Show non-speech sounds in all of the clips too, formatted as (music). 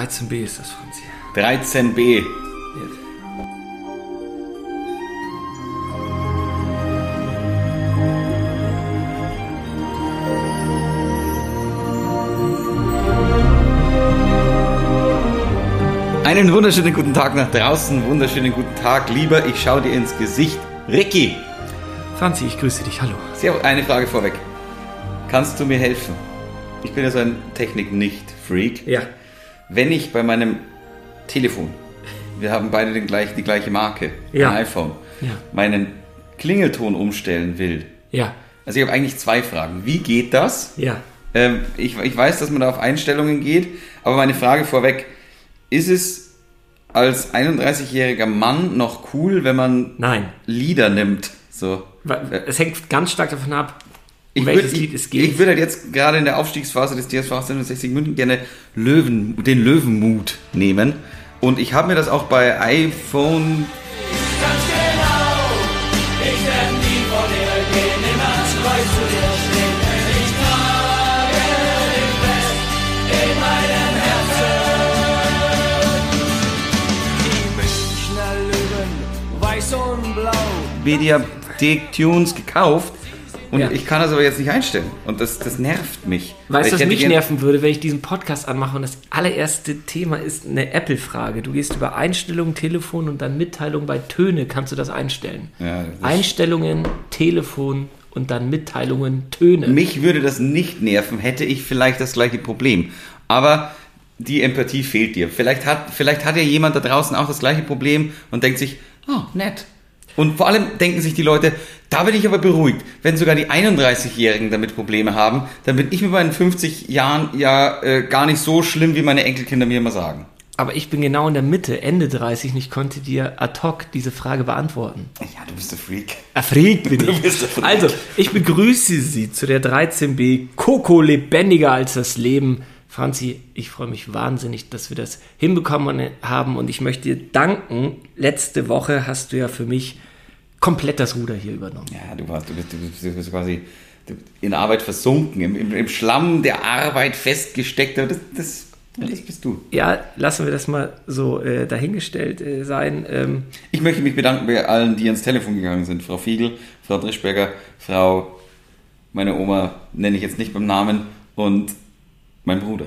13b ist das, Franzi. 13b. Einen wunderschönen guten Tag nach draußen, wunderschönen guten Tag, lieber. Ich schaue dir ins Gesicht. Ricky, Franzi, ich grüße dich. Hallo. sehr eine Frage vorweg. Kannst du mir helfen? Ich bin ja so ein Technik-Nicht-Freak. Ja. Wenn ich bei meinem Telefon, wir haben beide den gleich, die gleiche Marke, Ja. ein iPhone, Ja. meinen Klingelton umstellen will. Ja. Also ich habe eigentlich zwei Fragen. Wie geht das? Ja. Ähm, ich, ich weiß, dass man da auf Einstellungen geht, aber meine Frage vorweg, ist es als 31-jähriger Mann noch cool, wenn man Nein. Lieder nimmt? So. Es hängt ganz stark davon ab, Ich welches würde Lied es geht. ich würd halt jetzt gerade in der Aufstiegsphase des TSV 1860 München gerne Löwen, den Löwenmut nehmen. Und ich habe mir das auch bei iPhone Ganz genau, ich werd nie von dir gehen, immer treu zu dir stehen. Ich trage dich fest in meinem Herzen. Die Münchner Löwen, weiß und blau. Mediathek Tunes gekauft. Und Ja. ich kann das aber jetzt nicht einstellen. Und das, das nervt mich. Weißt du, was mich nerven würde, wenn ich diesen Podcast anmache und das allererste Thema ist eine Apple-Frage. Du gehst über Einstellungen, Telefon und dann Mitteilung bei Töne, kannst du das einstellen. Ja, das Einstellungen, Telefon und dann Mitteilungen, Töne. Mich würde das nicht nerven, hätte ich vielleicht das gleiche Problem. Aber die Empathie fehlt dir. Vielleicht hat, vielleicht hat ja jemand da draußen auch das gleiche Problem und denkt sich, oh, nett. Und vor allem denken sich die Leute, da bin ich aber beruhigt. Wenn sogar die 31-Jährigen damit Probleme haben, dann bin ich mit meinen 50 Jahren ja äh, gar nicht so schlimm, wie meine Enkelkinder mir immer sagen. Aber ich bin genau in der Mitte, Ende 30 und ich konnte dir ad hoc diese Frage beantworten. Ja, du bist der Freak. Erfreut bin (laughs) Du ich. Freak. Also, ich begrüße Sie zu der 13b Coco lebendiger als das Leben. Franzi, ich freue mich wahnsinnig, dass wir das hinbekommen haben und ich möchte dir danken. Letzte Woche hast du ja für mich komplett das Ruder hier übernommen. Ja, du warst, du bist, du bist, du bist quasi in Arbeit versunken, im, im, im Schlamm der Arbeit festgesteckt. Das, das, das bist du. Ja, lassen wir das mal so äh, dahingestellt äh, sein. Ähm, Ich möchte mich bedanken bei allen, die ans Telefon gegangen sind. Frau Fiegel, Frau Drischberger, Frau, meine Oma nenne ich jetzt nicht beim Namen und mein Bruder.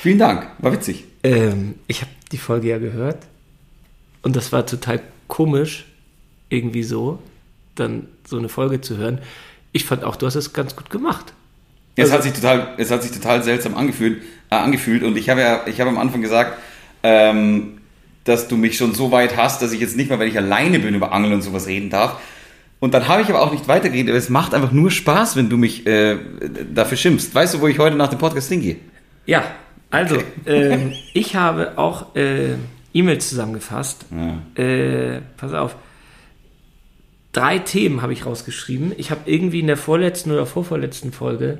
Vielen Dank, war witzig. Ähm, ich habe die Folge ja gehört und das war total komisch, irgendwie so, dann so eine Folge zu hören. Ich fand auch, du hast es ganz gut gemacht. Es Also- hat sich total, es hat sich total seltsam angefühlt, äh, angefühlt und ich habe ja, ich habe am Anfang gesagt, ähm, dass du mich schon so weit hast, dass ich jetzt nicht mal, wenn ich alleine bin, über Angeln und sowas reden darf. Und dann habe ich aber auch nicht weitergeredet, aber es macht einfach nur Spaß, wenn du mich äh, dafür schimpfst. Weißt du, wo ich heute nach dem Podcast hingehe? Ja, also, (laughs) ähm, ich habe auch äh, E-Mails zusammengefasst. Ja. Äh, pass auf. Drei Themen habe ich rausgeschrieben. Ich habe irgendwie in der vorletzten oder vorvorletzten Folge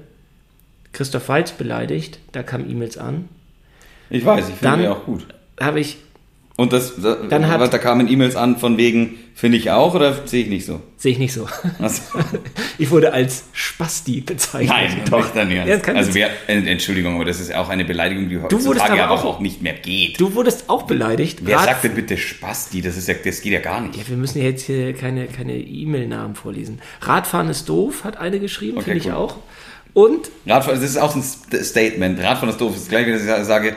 Christoph Walz beleidigt. Da kamen E-Mails an. Ich weiß, ich finde ja auch gut. Habe ich Und das, da, Dann hat- was, da kamen E-Mails an von wegen, finde ich auch oder sehe ich nicht so? Sehe ich nicht so. Also, (laughs) Ich wurde als Spasti bezeichnet. nein, doch, dann ja. Das also wer, äh, Entschuldigung, aber das ist auch eine Beleidigung, die wurdest heutzutage aber auch- auch nicht mehr geht. Du wurdest auch beleidigt. Wer sagt denn bitte Spasti? Das, ist ja, das geht ja gar nicht. Ja, wir müssen ja jetzt hier keine keine E-Mail-Namen vorlesen. Radfahren ist doof, hat eine geschrieben, Okay, finde ich cool. auch. Und Radfahren, das ist auch ein St- Statement. Radfahren ist doof. Das ist gleich, wenn ich sage,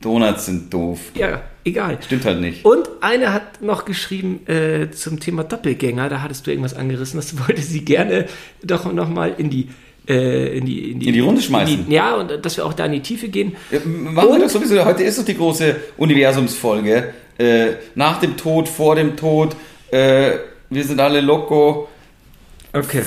Donuts sind doof. ja, egal. Stimmt halt nicht. Und eine hat noch geschrieben äh, zum Thema Doppelgänger, da hattest du irgendwas angerissen, das (laughs) wollte sie gerne doch nochmal in die, äh, in die, In die Runde schmeißen. in die, ja, und dass wir auch da in die Tiefe gehen. Ja, Machen wir Und- doch sowieso. Heute ist doch die große Universumsfolge. Äh, nach dem Tod, vor dem Tod. Äh, wir sind alle loco. Okay.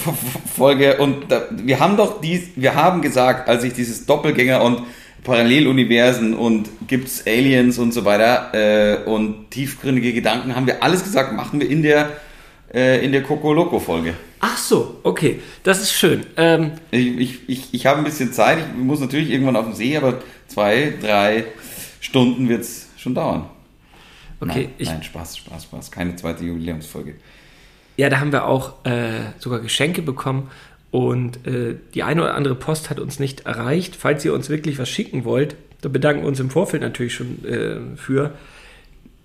Folge und da, wir haben doch dies, wir haben gesagt, als ich dieses Doppelgänger und Paralleluniversen und gibt's Aliens und so weiter äh, und tiefgründige Gedanken, haben wir alles gesagt, machen wir in der äh, in der Coco Loco Folge. Ach so, okay, das ist schön. Ähm, Ich, ich, ich, ich habe ein bisschen Zeit, ich muss natürlich irgendwann auf den See, aber zwei, drei Stunden wird's schon dauern. okay, nein, ich, nein, Spaß, Spaß, Spaß. Keine zweite Jubiläumsfolge. ja, da haben wir auch äh, sogar Geschenke bekommen Und äh, die eine oder andere Post hat uns nicht erreicht. Falls ihr uns wirklich was schicken wollt, da bedanken wir uns im Vorfeld natürlich schon äh, für.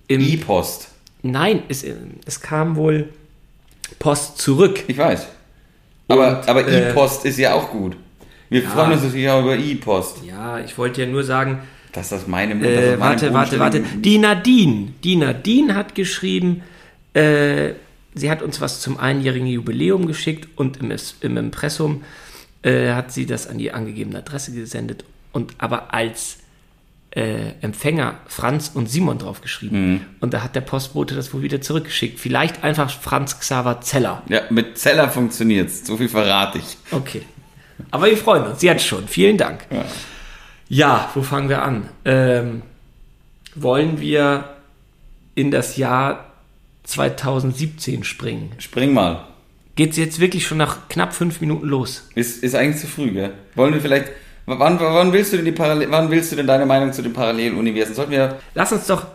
E-Post. nein, es, äh, es kam wohl Post zurück. Ich weiß. Aber, Und, aber äh, E-Post ist ja auch gut. Wir freuen uns natürlich auch über E-Post. Ja, ich wollte ja nur sagen, Dass das meine dass Äh, warte, warte, warte. Die Nadine. Die Nadine hat geschrieben, äh, sie hat uns was zum einjährigen Jubiläum geschickt und im, Es- im Impressum äh, hat sie das an die angegebene Adresse gesendet und aber als äh, Empfänger Franz und Simon draufgeschrieben. Mhm. Und da hat der Postbote das wohl wieder zurückgeschickt. Vielleicht einfach Franz Xaver Zeller. Ja, mit Zeller funktioniert's. So viel verrate ich. Okay. Aber wir freuen uns jetzt schon. Vielen Dank. Ja, wo fangen wir an? Ähm, wollen wir in das Jahr 2017 springen? Spring mal. Geht's jetzt wirklich schon nach knapp fünf Minuten los? Ist, ist eigentlich zu früh, gell? Wollen wir vielleicht. Wann, wann willst du denn die Parallel, wann willst du denn deine Meinung zu den Paralleluniversen? Sollten wir. Lass uns doch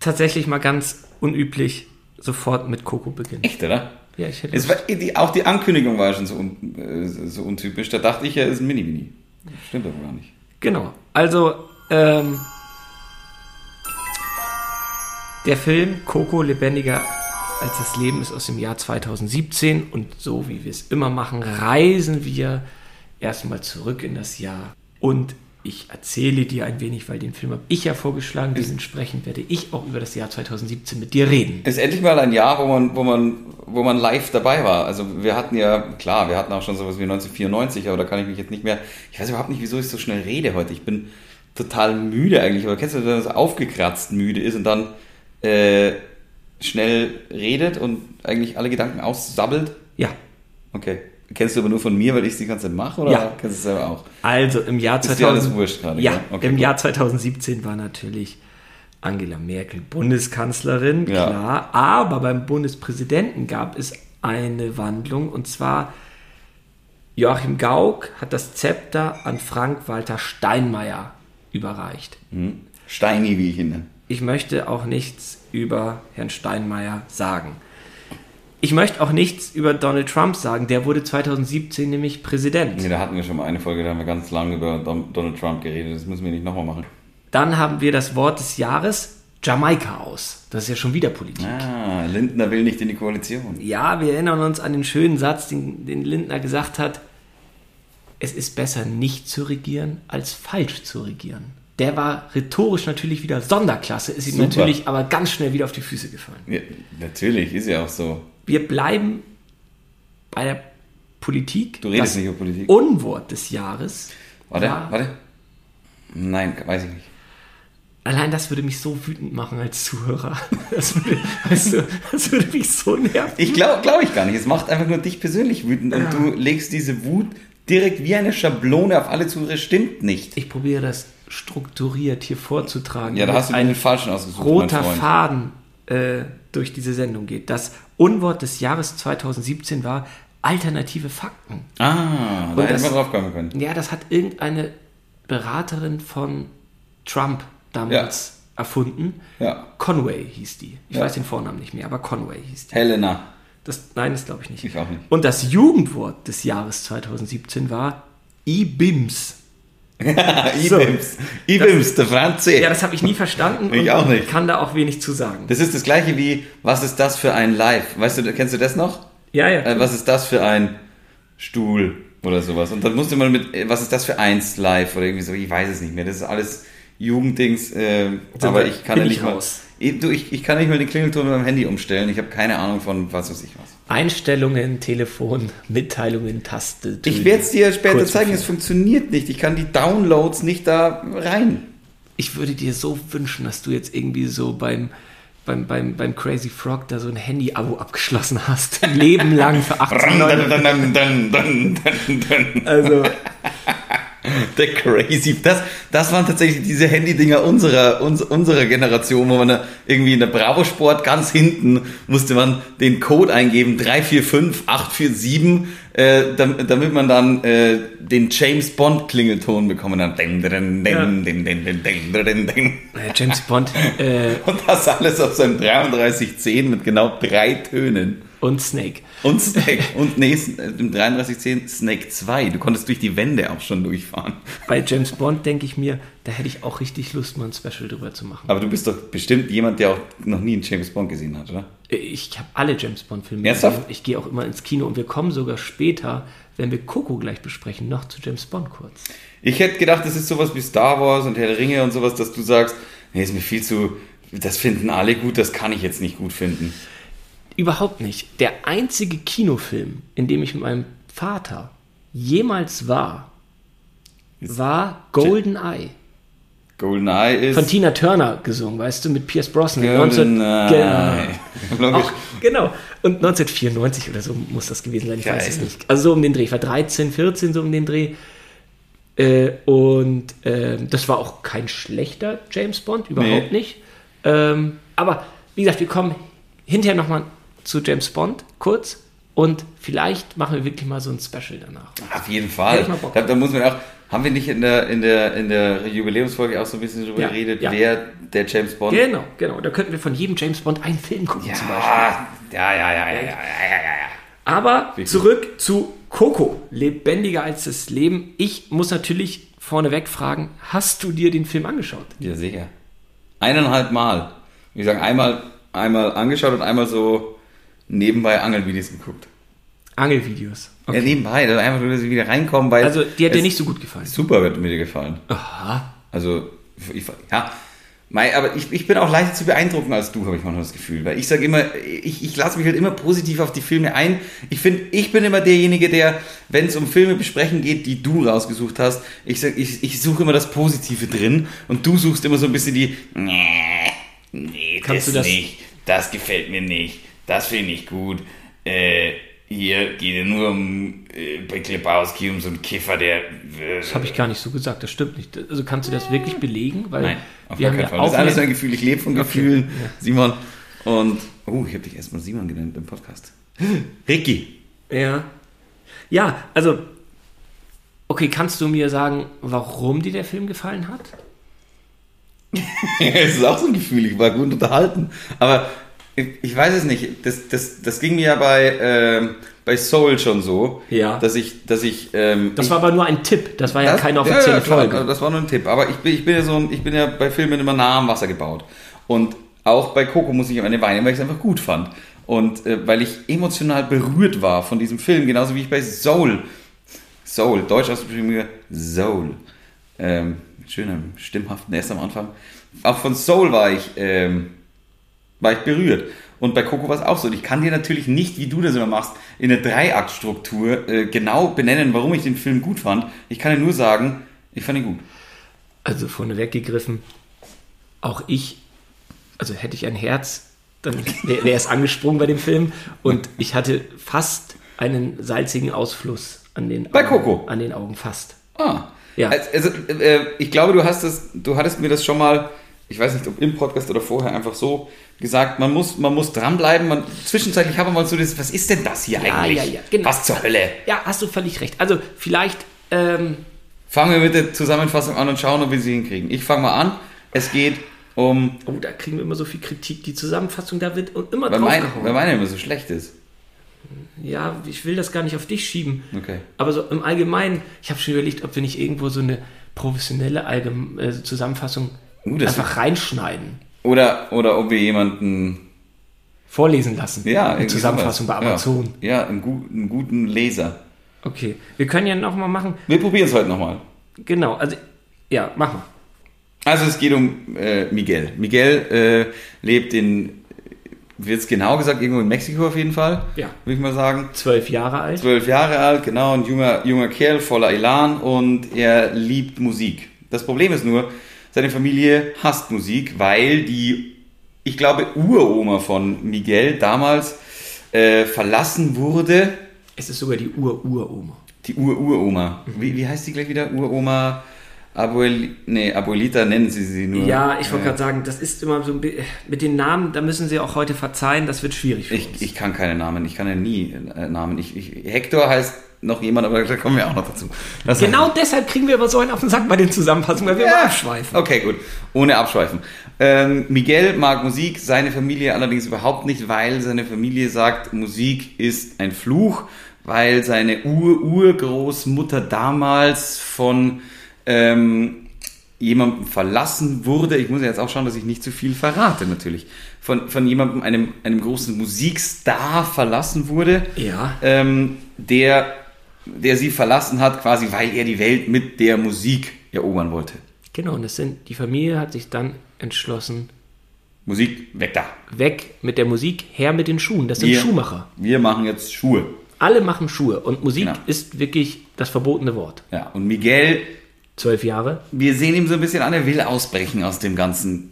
tatsächlich mal ganz unüblich sofort mit Coco beginnen. Echt, oder? Ja, ich hätte Es war, die, auch die Ankündigung war schon so, un, äh, so untypisch. Da dachte ich ja, es ist ein Mini-Mini. Stimmt aber gar nicht. Genau. Also, ähm, der Film Coco lebendiger als das Leben ist aus dem Jahr 2017 und so wie wir es immer machen, reisen wir erstmal zurück in das Jahr und ich erzähle dir ein wenig, weil den Film habe ich ja vorgeschlagen, dementsprechend werde ich auch über das Jahr 2017 mit dir reden. Ist endlich mal ein Jahr, wo man, wo man, wo man live dabei war. Also wir hatten ja, klar, wir hatten auch schon sowas wie 1994, aber da kann ich mich jetzt nicht mehr. Ich weiß überhaupt nicht, wieso ich so schnell rede heute. Ich bin total müde eigentlich. Aber kennst du, wenn man so aufgekratzt müde ist und dann äh, schnell redet und eigentlich alle Gedanken aussabbelt? Ja, Okay. Kennst du aber nur von mir, weil ich es die ganze Zeit mache, oder Ja. kennst du es selber auch? Also im Jahr Ist dir alles 2000, wurscht gerade, ja? Okay, im gut. Jahr 2017 war natürlich Angela Merkel Bundeskanzlerin, Ja. klar, aber beim Bundespräsidenten gab es eine Wandlung und zwar Joachim Gauck hat das Zepter an Frank-Walter Steinmeier überreicht. Hm? Steini, wie ich ihn nenne. Ich möchte auch nichts über Herrn Steinmeier sagen. Ich möchte auch nichts über Donald Trump sagen, der wurde 2017 nämlich Präsident. Nee, da hatten wir schon mal eine Folge, da haben wir ganz lange über Don- Donald Trump geredet. Das müssen wir nicht nochmal machen. Dann haben wir das Wort des Jahres Jamaika aus. Das ist ja schon wieder Politik. Ah, Lindner will nicht in die Koalition. Ja, wir erinnern uns an den schönen Satz, den, den Lindner gesagt hat, es ist besser nicht zu regieren, als falsch zu regieren. Der war rhetorisch natürlich wieder Sonderklasse, ist ihm Super. natürlich aber ganz schnell wieder auf die Füße gefallen. Ja, natürlich, ist ja auch so. Wir bleiben bei der Politik. Du redest Das nicht über Politik. Unwort des Jahres. Warte, war- warte. Nein, weiß ich nicht. Allein das würde mich so wütend machen als Zuhörer. (laughs) Das würde, weißt du, das würde mich so nerven. Ich glaube glaub ich gar nicht. Es macht einfach nur dich persönlich wütend und du legst diese Wut direkt wie eine Schablone auf alle Zuhörer. Stimmt nicht. Ich probiere das strukturiert hier vorzutragen. Ja, da hast du ein den falschen ausgesucht, roter. Faden äh, durch diese Sendung geht. Das Unwort des Jahres 2017 war alternative Fakten. Ah, da Und hätten das- wir drauf kommen können. Ja, das hat irgendeine Beraterin von Trump damals erfunden. Ja. Conway hieß die. Ich Ja. weiß den Vornamen nicht mehr, aber Conway hieß die. Helena. Das, nein, das glaube ich nicht. Ich auch nicht. Und das Jugendwort des Jahres 2017 war IBIMS. Ibims. (laughs) Ibims, der Franzi. Ja, das habe ich nie verstanden. Ich und auch nicht. Kann da auch wenig zu sagen. Das ist das gleiche wie, was ist das für ein Live? Weißt du, kennst du das noch? ja, ja. Äh, was ist das für ein Stuhl oder sowas? Und dann musste man mit, äh, was ist das für eins live oder irgendwie so, ich weiß es nicht mehr. Das ist alles Jugenddings, äh, aber ich kann ja ich nicht mal, raus. ich, du, ich, ich kann nicht mal den Klingelton mit meinem Handy umstellen. Ich habe keine Ahnung von was weiß ich was. Einstellungen, Telefon, Mitteilungen, Taste. Ich werde es dir später zeigen, es funktioniert nicht. Ich kann die Downloads nicht da rein. Ich würde dir so wünschen, dass du jetzt irgendwie so beim, beim, beim, beim Crazy Frog da so ein Handy-Abo abgeschlossen hast. Ein Leben lang für 18 Euro. Also, (laughs) Der Crazy. Das, das waren tatsächlich diese Handy-Dinger unserer, uns, unserer Generation, wo man da irgendwie in der Bravo Sport ganz hinten musste man den Code eingeben, 345847, äh, damit, damit man dann äh, den James Bond Klingelton bekommen hat. Ding, ding, ding, Ja. James Bond, (laughs) äh, Und das alles auf seinem 3310 mit genau drei Tönen. Und Snake. Und Snake. Und nee, im 3310 Snake 2. Du konntest durch die Wände auch schon durchfahren. Bei James Bond denke ich mir, da hätte ich auch richtig Lust, mal ein Special drüber zu machen. Aber du bist doch bestimmt jemand, der auch noch nie einen James Bond gesehen hat, oder? Ich habe alle James Bond-Filme gesehen. Ich gehe auch immer ins Kino und wir kommen sogar später, wenn wir Coco gleich besprechen, noch zu James Bond kurz. Ich hätte gedacht, das ist sowas wie Star Wars und Herr der Ringe und sowas, dass du sagst, nee, ist mir viel zu, das finden alle gut, das kann ich jetzt nicht gut finden. Überhaupt nicht. Der einzige Kinofilm, in dem ich mit meinem Vater jemals war, war Golden Eye. GoldenEye ist... Von Tina Turner gesungen, weißt du, mit Pierce Brosnan. 19 GoldenEye. Genau. (laughs) Auch, genau. Und 1994 oder so muss das gewesen sein, ich weiß es Geil. nicht. Also so um den Dreh. Ich war 13, 14, so um den Dreh. Äh, und ähm, das war auch kein schlechter James Bond, überhaupt Nee. nicht. Ähm, aber wie gesagt, wir kommen hinterher nochmal zu James Bond, kurz. Und vielleicht machen wir wirklich mal so ein Special danach. Auf jeden Fall. Da, da, muss man auch, haben wir nicht in der, in der, in der Jubiläumsfolge auch so ein bisschen darüber ja, geredet, ja. wer der James Bond Genau, genau. Da könnten wir von jedem James Bond einen Film gucken ja, zum Beispiel. Ja, ja, ja, ja, ja, ja, ja, ja. Aber zurück zu Coco, lebendiger als das Leben. Ich muss natürlich vorneweg fragen, hast du dir den Film angeschaut? Ja, sicher. Eineinhalb Mal. Wie gesagt, einmal, einmal angeschaut und einmal so nebenbei Angelvideos geguckt. Angelvideos. Ja, Okay. nebenbei, dass einfach nur, dass sie wieder reinkommen, weil. Also, die hat dir nicht so gut gefallen. Super wird mir dir gefallen. Aha. Also, ich, ja. Mei, aber ich, ich bin auch leichter zu beeindrucken als du, habe ich manchmal das Gefühl. Weil ich sage immer, ich, ich lasse mich halt immer positiv auf die Filme ein. Ich finde, ich bin immer derjenige, der, wenn es um Filme besprechen geht, die du rausgesucht hast, ich sag, ich, ich suche immer das Positive drin und du suchst immer so ein bisschen die, nee, nee, Kannst das, du das- nicht, das gefällt mir nicht, das finde ich gut. Äh, hier geht ja nur um äh, Big Lebowski, um so einen Kiffer, der. Äh, Das habe ich gar nicht so gesagt, das stimmt nicht. Also kannst du das wirklich belegen? Weil Nein, auf wir keinen ja Fall. Das ist alles ein Gefühl. Ich lebe von Okay, Gefühlen, ja. Simon. Und, oh, ich habe dich erstmal Simon genannt im Podcast. (gasps) Ricky. Ja. Ja, also, okay, kannst du mir sagen, warum dir der Film gefallen hat? (laughs) Es ist auch so ein Gefühl, ich war gut unterhalten. Aber ich, weiß es nicht. Das, das, das ging mir ja bei, ähm, bei Soul schon so, Ja. dass ich, dass ich, ähm, Das war aber nur ein Tipp, das war ja Das- keine offizielle ja, klar, Folge. Das war nur ein Tipp. Aber ich bin, ich bin ja so ein, ich bin ja bei Filmen immer nah am Wasser gebaut. Und auch bei Coco muss ich am Ende weinen, weil ich es einfach gut fand. Und äh, weil ich emotional berührt war von diesem Film, genauso wie ich bei Soul, Soul, deutsch ausgeschrieben, Soul, ähm, schöner, stimmhaften erst am Anfang. Auch von Soul war ich, ähm, war ich berührt. Und bei Coco war es auch so. Und ich kann dir natürlich nicht, wie du das immer machst, in der Dreiaktstruktur äh, genau benennen, warum ich den Film gut fand. Ich kann dir nur sagen, ich fand ihn gut. Also vorneweg gegriffen, auch ich, also hätte ich ein Herz, dann (laughs) wäre wär es angesprungen bei dem Film und ich hatte fast einen salzigen Ausfluss an den Bei Augen, Coco? an den Augen fast. Ah. Ja. Also, äh, ich glaube, du hast es, du hattest mir das schon mal, ich weiß nicht, ob im Podcast oder vorher einfach so gesagt, man muss, man muss dranbleiben. Man, zwischenzeitlich haben wir mal so das, was ist denn das hier Ja, eigentlich? ja, ja, genau. Was zur Hölle? Ja, hast du völlig recht. Also vielleicht, ähm, Fangen wir mit der Zusammenfassung an und schauen, ob wir sie hinkriegen. Ich fange mal an. Es geht um, oh, da kriegen wir immer so viel Kritik. Die Zusammenfassung, da wird immer meine, draufgehauen. weil meine immer so schlecht ist. Ja, ich will das gar nicht auf dich schieben. Okay. Aber so im Allgemeinen, ich habe schon überlegt, ob wir nicht irgendwo so eine professionelle Allgeme äh, Zusammenfassung Uh, einfach reinschneiden. Oder, oder ob wir jemanden, Vorlesen lassen. ja, Eine Zusammenfassung sowas. bei Amazon. Ja, ja einen, gu- einen guten Leser. Okay. Wir können ja nochmal machen. Wir probieren es heute nochmal. Genau, also, ja, mach mal. Also es geht um äh, Miguel. Miguel äh, lebt in, wird es genau gesagt, irgendwo in Mexiko auf jeden Fall, Ja. würde ich mal sagen. Zwölf Jahre alt. Zwölf Jahre alt, genau, ein junger, junger Kerl voller Elan und er liebt Musik. Das Problem ist nur, seine Familie hasst Musik, weil die, ich glaube, Uroma von Miguel damals äh, verlassen wurde. Es ist sogar die Ur-Uroma. Die Ur-Uroma. Wie, wie heißt die gleich wieder? Uroma, Abuel, nee, Abuelita nennen sie sie nur. Ja, ich wollte Äh, gerade sagen, das ist immer so ein bi- mit den Namen, da müssen Sie auch heute verzeihen, das wird schwierig für uns. Ich, ich kann keine Namen, ich kann ja nie äh, Namen. Ich, ich, Hector heißt noch jemand, aber da kommen wir auch noch dazu. Das Genau deshalb kriegen wir aber so einen auf den Sack bei den Zusammenfassungen, weil wir immer abschweifen. Okay, gut. Ohne abschweifen. Ähm, Miguel mag Musik, seine Familie allerdings überhaupt nicht, weil seine Familie sagt, Musik ist ein Fluch, weil seine Ur-Urgroßmutter damals von ähm, jemandem verlassen wurde. Ich muss ja jetzt auch schauen, dass ich nicht zu viel verrate, natürlich. Von, von jemandem, einem, einem großen Musikstar verlassen wurde Ja. ähm, der, der sie verlassen hat, quasi weil er die Welt mit der Musik erobern wollte. Genau, und das sind, die Familie hat sich dann entschlossen, Musik, weg da. weg mit der Musik, her mit den Schuhen. Das sind Wir- Schuhmacher. Wir machen jetzt Schuhe. Alle machen Schuhe und Musik Genau. ist wirklich das verbotene Wort. Ja, und Miguel, Zwölf Jahre, wir sehen ihm so ein bisschen an, er will ausbrechen aus dem ganzen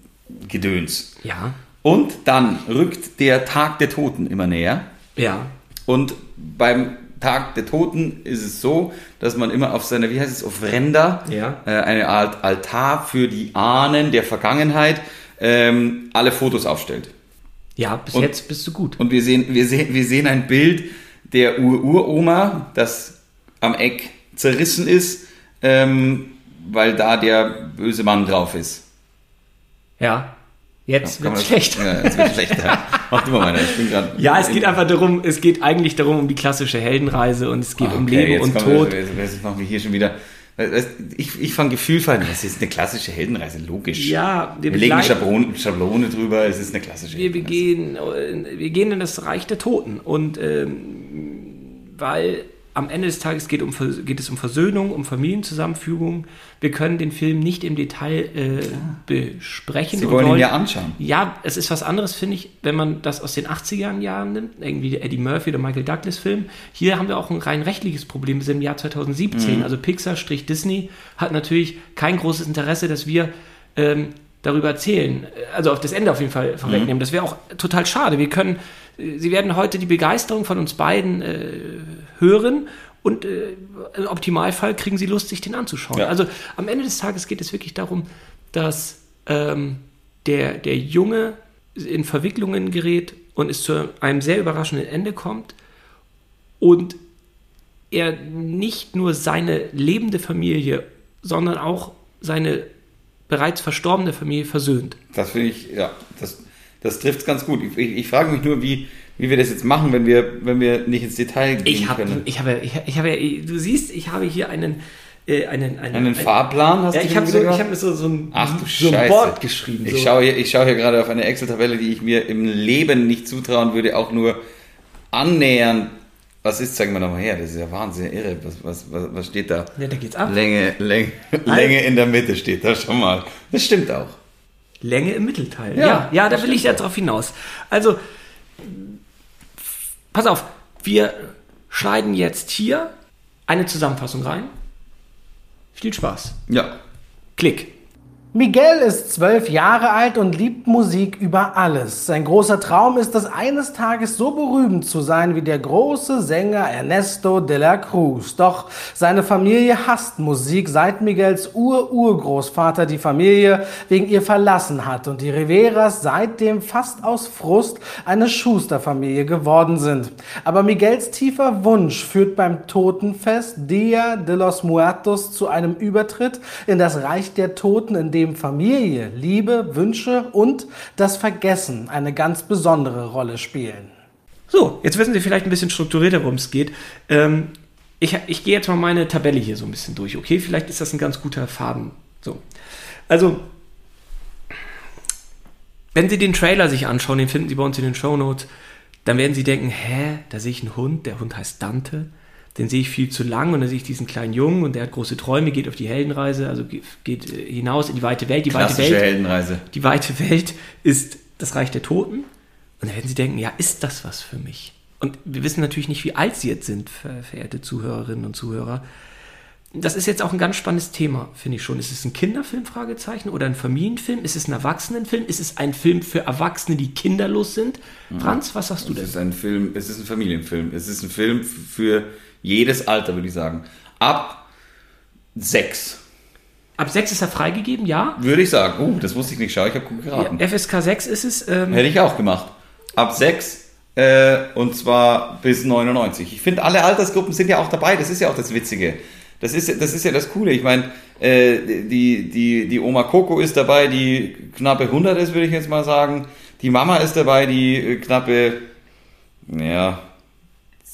Gedöns. ja, Und dann rückt der Tag der Toten immer näher. ja, Und beim Tag der Toten ist es so, dass man immer auf seiner, wie heißt es, Ofrenda, Ja. äh, eine Art Altar für die Ahnen der Vergangenheit, ähm, alle Fotos aufstellt. ja, bis Und- jetzt bist du gut. Und wir sehen, wir sehen, wir sehen ein Bild der Ur-Uroma, das am Eck zerrissen ist, ähm, weil da der böse Mann drauf ist. Ja, jetzt Kann man wird's das- schlecht. Ja, jetzt wird schlecht. (laughs) Ja. Mach du mal weiter. Ich bin grad Ja, es geht einfach darum, es geht eigentlich darum um die klassische Heldenreise und es geht um Okay, Leben jetzt und kommen wir- Tod. Jetzt, machen wir hier schon wieder. Ich, ich fange gefühlvoll an. Das ist eine klassische Heldenreise, logisch. Ja, wir wir legen eine Schablone, Schablone drüber, es ist eine klassische Wir, wir, Heldenreise. gehen, äh, wir gehen in das Reich der Toten und ähm, weil am Ende des Tages geht, um, geht es um Versöhnung, um Familienzusammenfügung. Wir können den Film nicht im Detail äh, besprechen. Sie wollen ihn ja anschauen. Ja, es ist was anderes, finde ich, wenn man das aus den 80er Jahren nimmt, irgendwie der Eddie Murphy oder Michael Douglas Film. Hier haben wir auch ein rein rechtliches Problem. Wir sind im Jahr 2017. Also Pixar-Disney hat natürlich kein großes Interesse, dass wir ähm, darüber erzählen. Also auf das Ende auf jeden Fall vorwegnehmen. Das wäre auch total schade. Wir können, Sie werden heute die Begeisterung von uns beiden äh, hören und äh, im Optimalfall kriegen Sie Lust, sich den anzuschauen. Ja. Also am Ende des Tages geht es wirklich darum, dass ähm, der, der Junge in Verwicklungen gerät und es zu einem sehr überraschenden Ende kommt und er nicht nur seine lebende Familie, sondern auch seine bereits verstorbene Familie versöhnt. Das finde ich, ja, das, das trifft es ganz gut. Ich, ich, ich frage mich nur, wie, wie wir das jetzt machen, wenn wir, wenn wir nicht ins Detail gehen Ich habe, können. ich habe, ich, ich habe, du siehst, ich habe hier einen, äh, einen, einen, Einen Fahrplan hast Ja, du ich habe so, ich habe mir so, so ein, Ach du so ein. Board geschrieben. Ich so. schaue hier, ich schaue hier gerade auf eine Excel-Tabelle, die ich mir im Leben nicht zutrauen würde, auch nur annähernd. Was ist, zeigen wir nochmal her, das ist ja Wahnsinn, irre. Was, was, was, was steht da? Ja, da geht's ab. Länge, Länge, Länge in der Mitte steht da schon mal. Das stimmt auch. Länge im Mittelteil. Ja, Ja, ja, da will ich jetzt drauf hinaus. Also, pass auf, wir schneiden jetzt hier eine Zusammenfassung rein. Viel Spaß. Ja. Klick. Miguel ist zwölf Jahre alt und liebt Musik über alles. Sein großer Traum ist es, eines Tages so berühmt zu sein wie der große Sänger Ernesto de la Cruz. Doch seine Familie hasst Musik, seit Miguels Ur-Urgroßvater die Familie wegen ihr verlassen hat und die Riveras seitdem fast aus Frust eine Schusterfamilie geworden sind. Aber Miguels tiefer Wunsch führt beim Totenfest Dia de los Muertos zu einem Übertritt in das Reich der Toten, in dem Familie, Liebe, Wünsche und das Vergessen eine ganz besondere Rolle spielen. So, jetzt wissen Sie vielleicht ein bisschen strukturierter, worum es geht. Ähm, ich, ich gehe jetzt mal meine Tabelle hier so ein bisschen durch, okay? Vielleicht ist das ein ganz guter Faden. So. Also, wenn Sie den Trailer sich anschauen, den finden Sie bei uns in den Show Notes, dann werden Sie denken, hä, da sehe ich einen Hund, der Hund heißt Dante, den sehe ich viel zu lang und dann sehe ich diesen kleinen Jungen und der hat große Träume, geht auf die Heldenreise, also ge- geht äh, hinaus in die weite Welt. Die weite Klassische Welt Heldenreise. die weite Welt ist das Reich der Toten. Und dann werden Sie denken, ja, ist das was für mich? Und wir wissen natürlich nicht, wie alt Sie jetzt sind, ver- verehrte Zuhörerinnen und Zuhörer. Das ist jetzt auch ein ganz spannendes Thema, finde ich schon. Ist es ein Kinderfilm, Fragezeichen, oder ein Familienfilm? Ist es ein Erwachsenenfilm? Ist es ein Film für Erwachsene, die kinderlos sind? Franz, was sagst du Es denn? ist ein Film, es ist ein Familienfilm. Es ist ein Film für jedes Alter, würde ich sagen. Ab sechs, Ab 6 ist er freigegeben, ja. würde ich sagen. Uh, das wusste ich nicht. Schau, ich habe gut geraten. FSK 6 ist es. Ähm, Hätte ich auch gemacht. Ab sechs Äh, und zwar bis 99. Ich finde, alle Altersgruppen sind ja auch dabei. Das ist ja auch das Witzige. Das ist, das ist ja das Coole. Ich meine, äh, die, die, die Oma Coco ist dabei, die knappe 100 ist, würde ich jetzt mal sagen. Die Mama ist dabei, die äh, knappe, ja,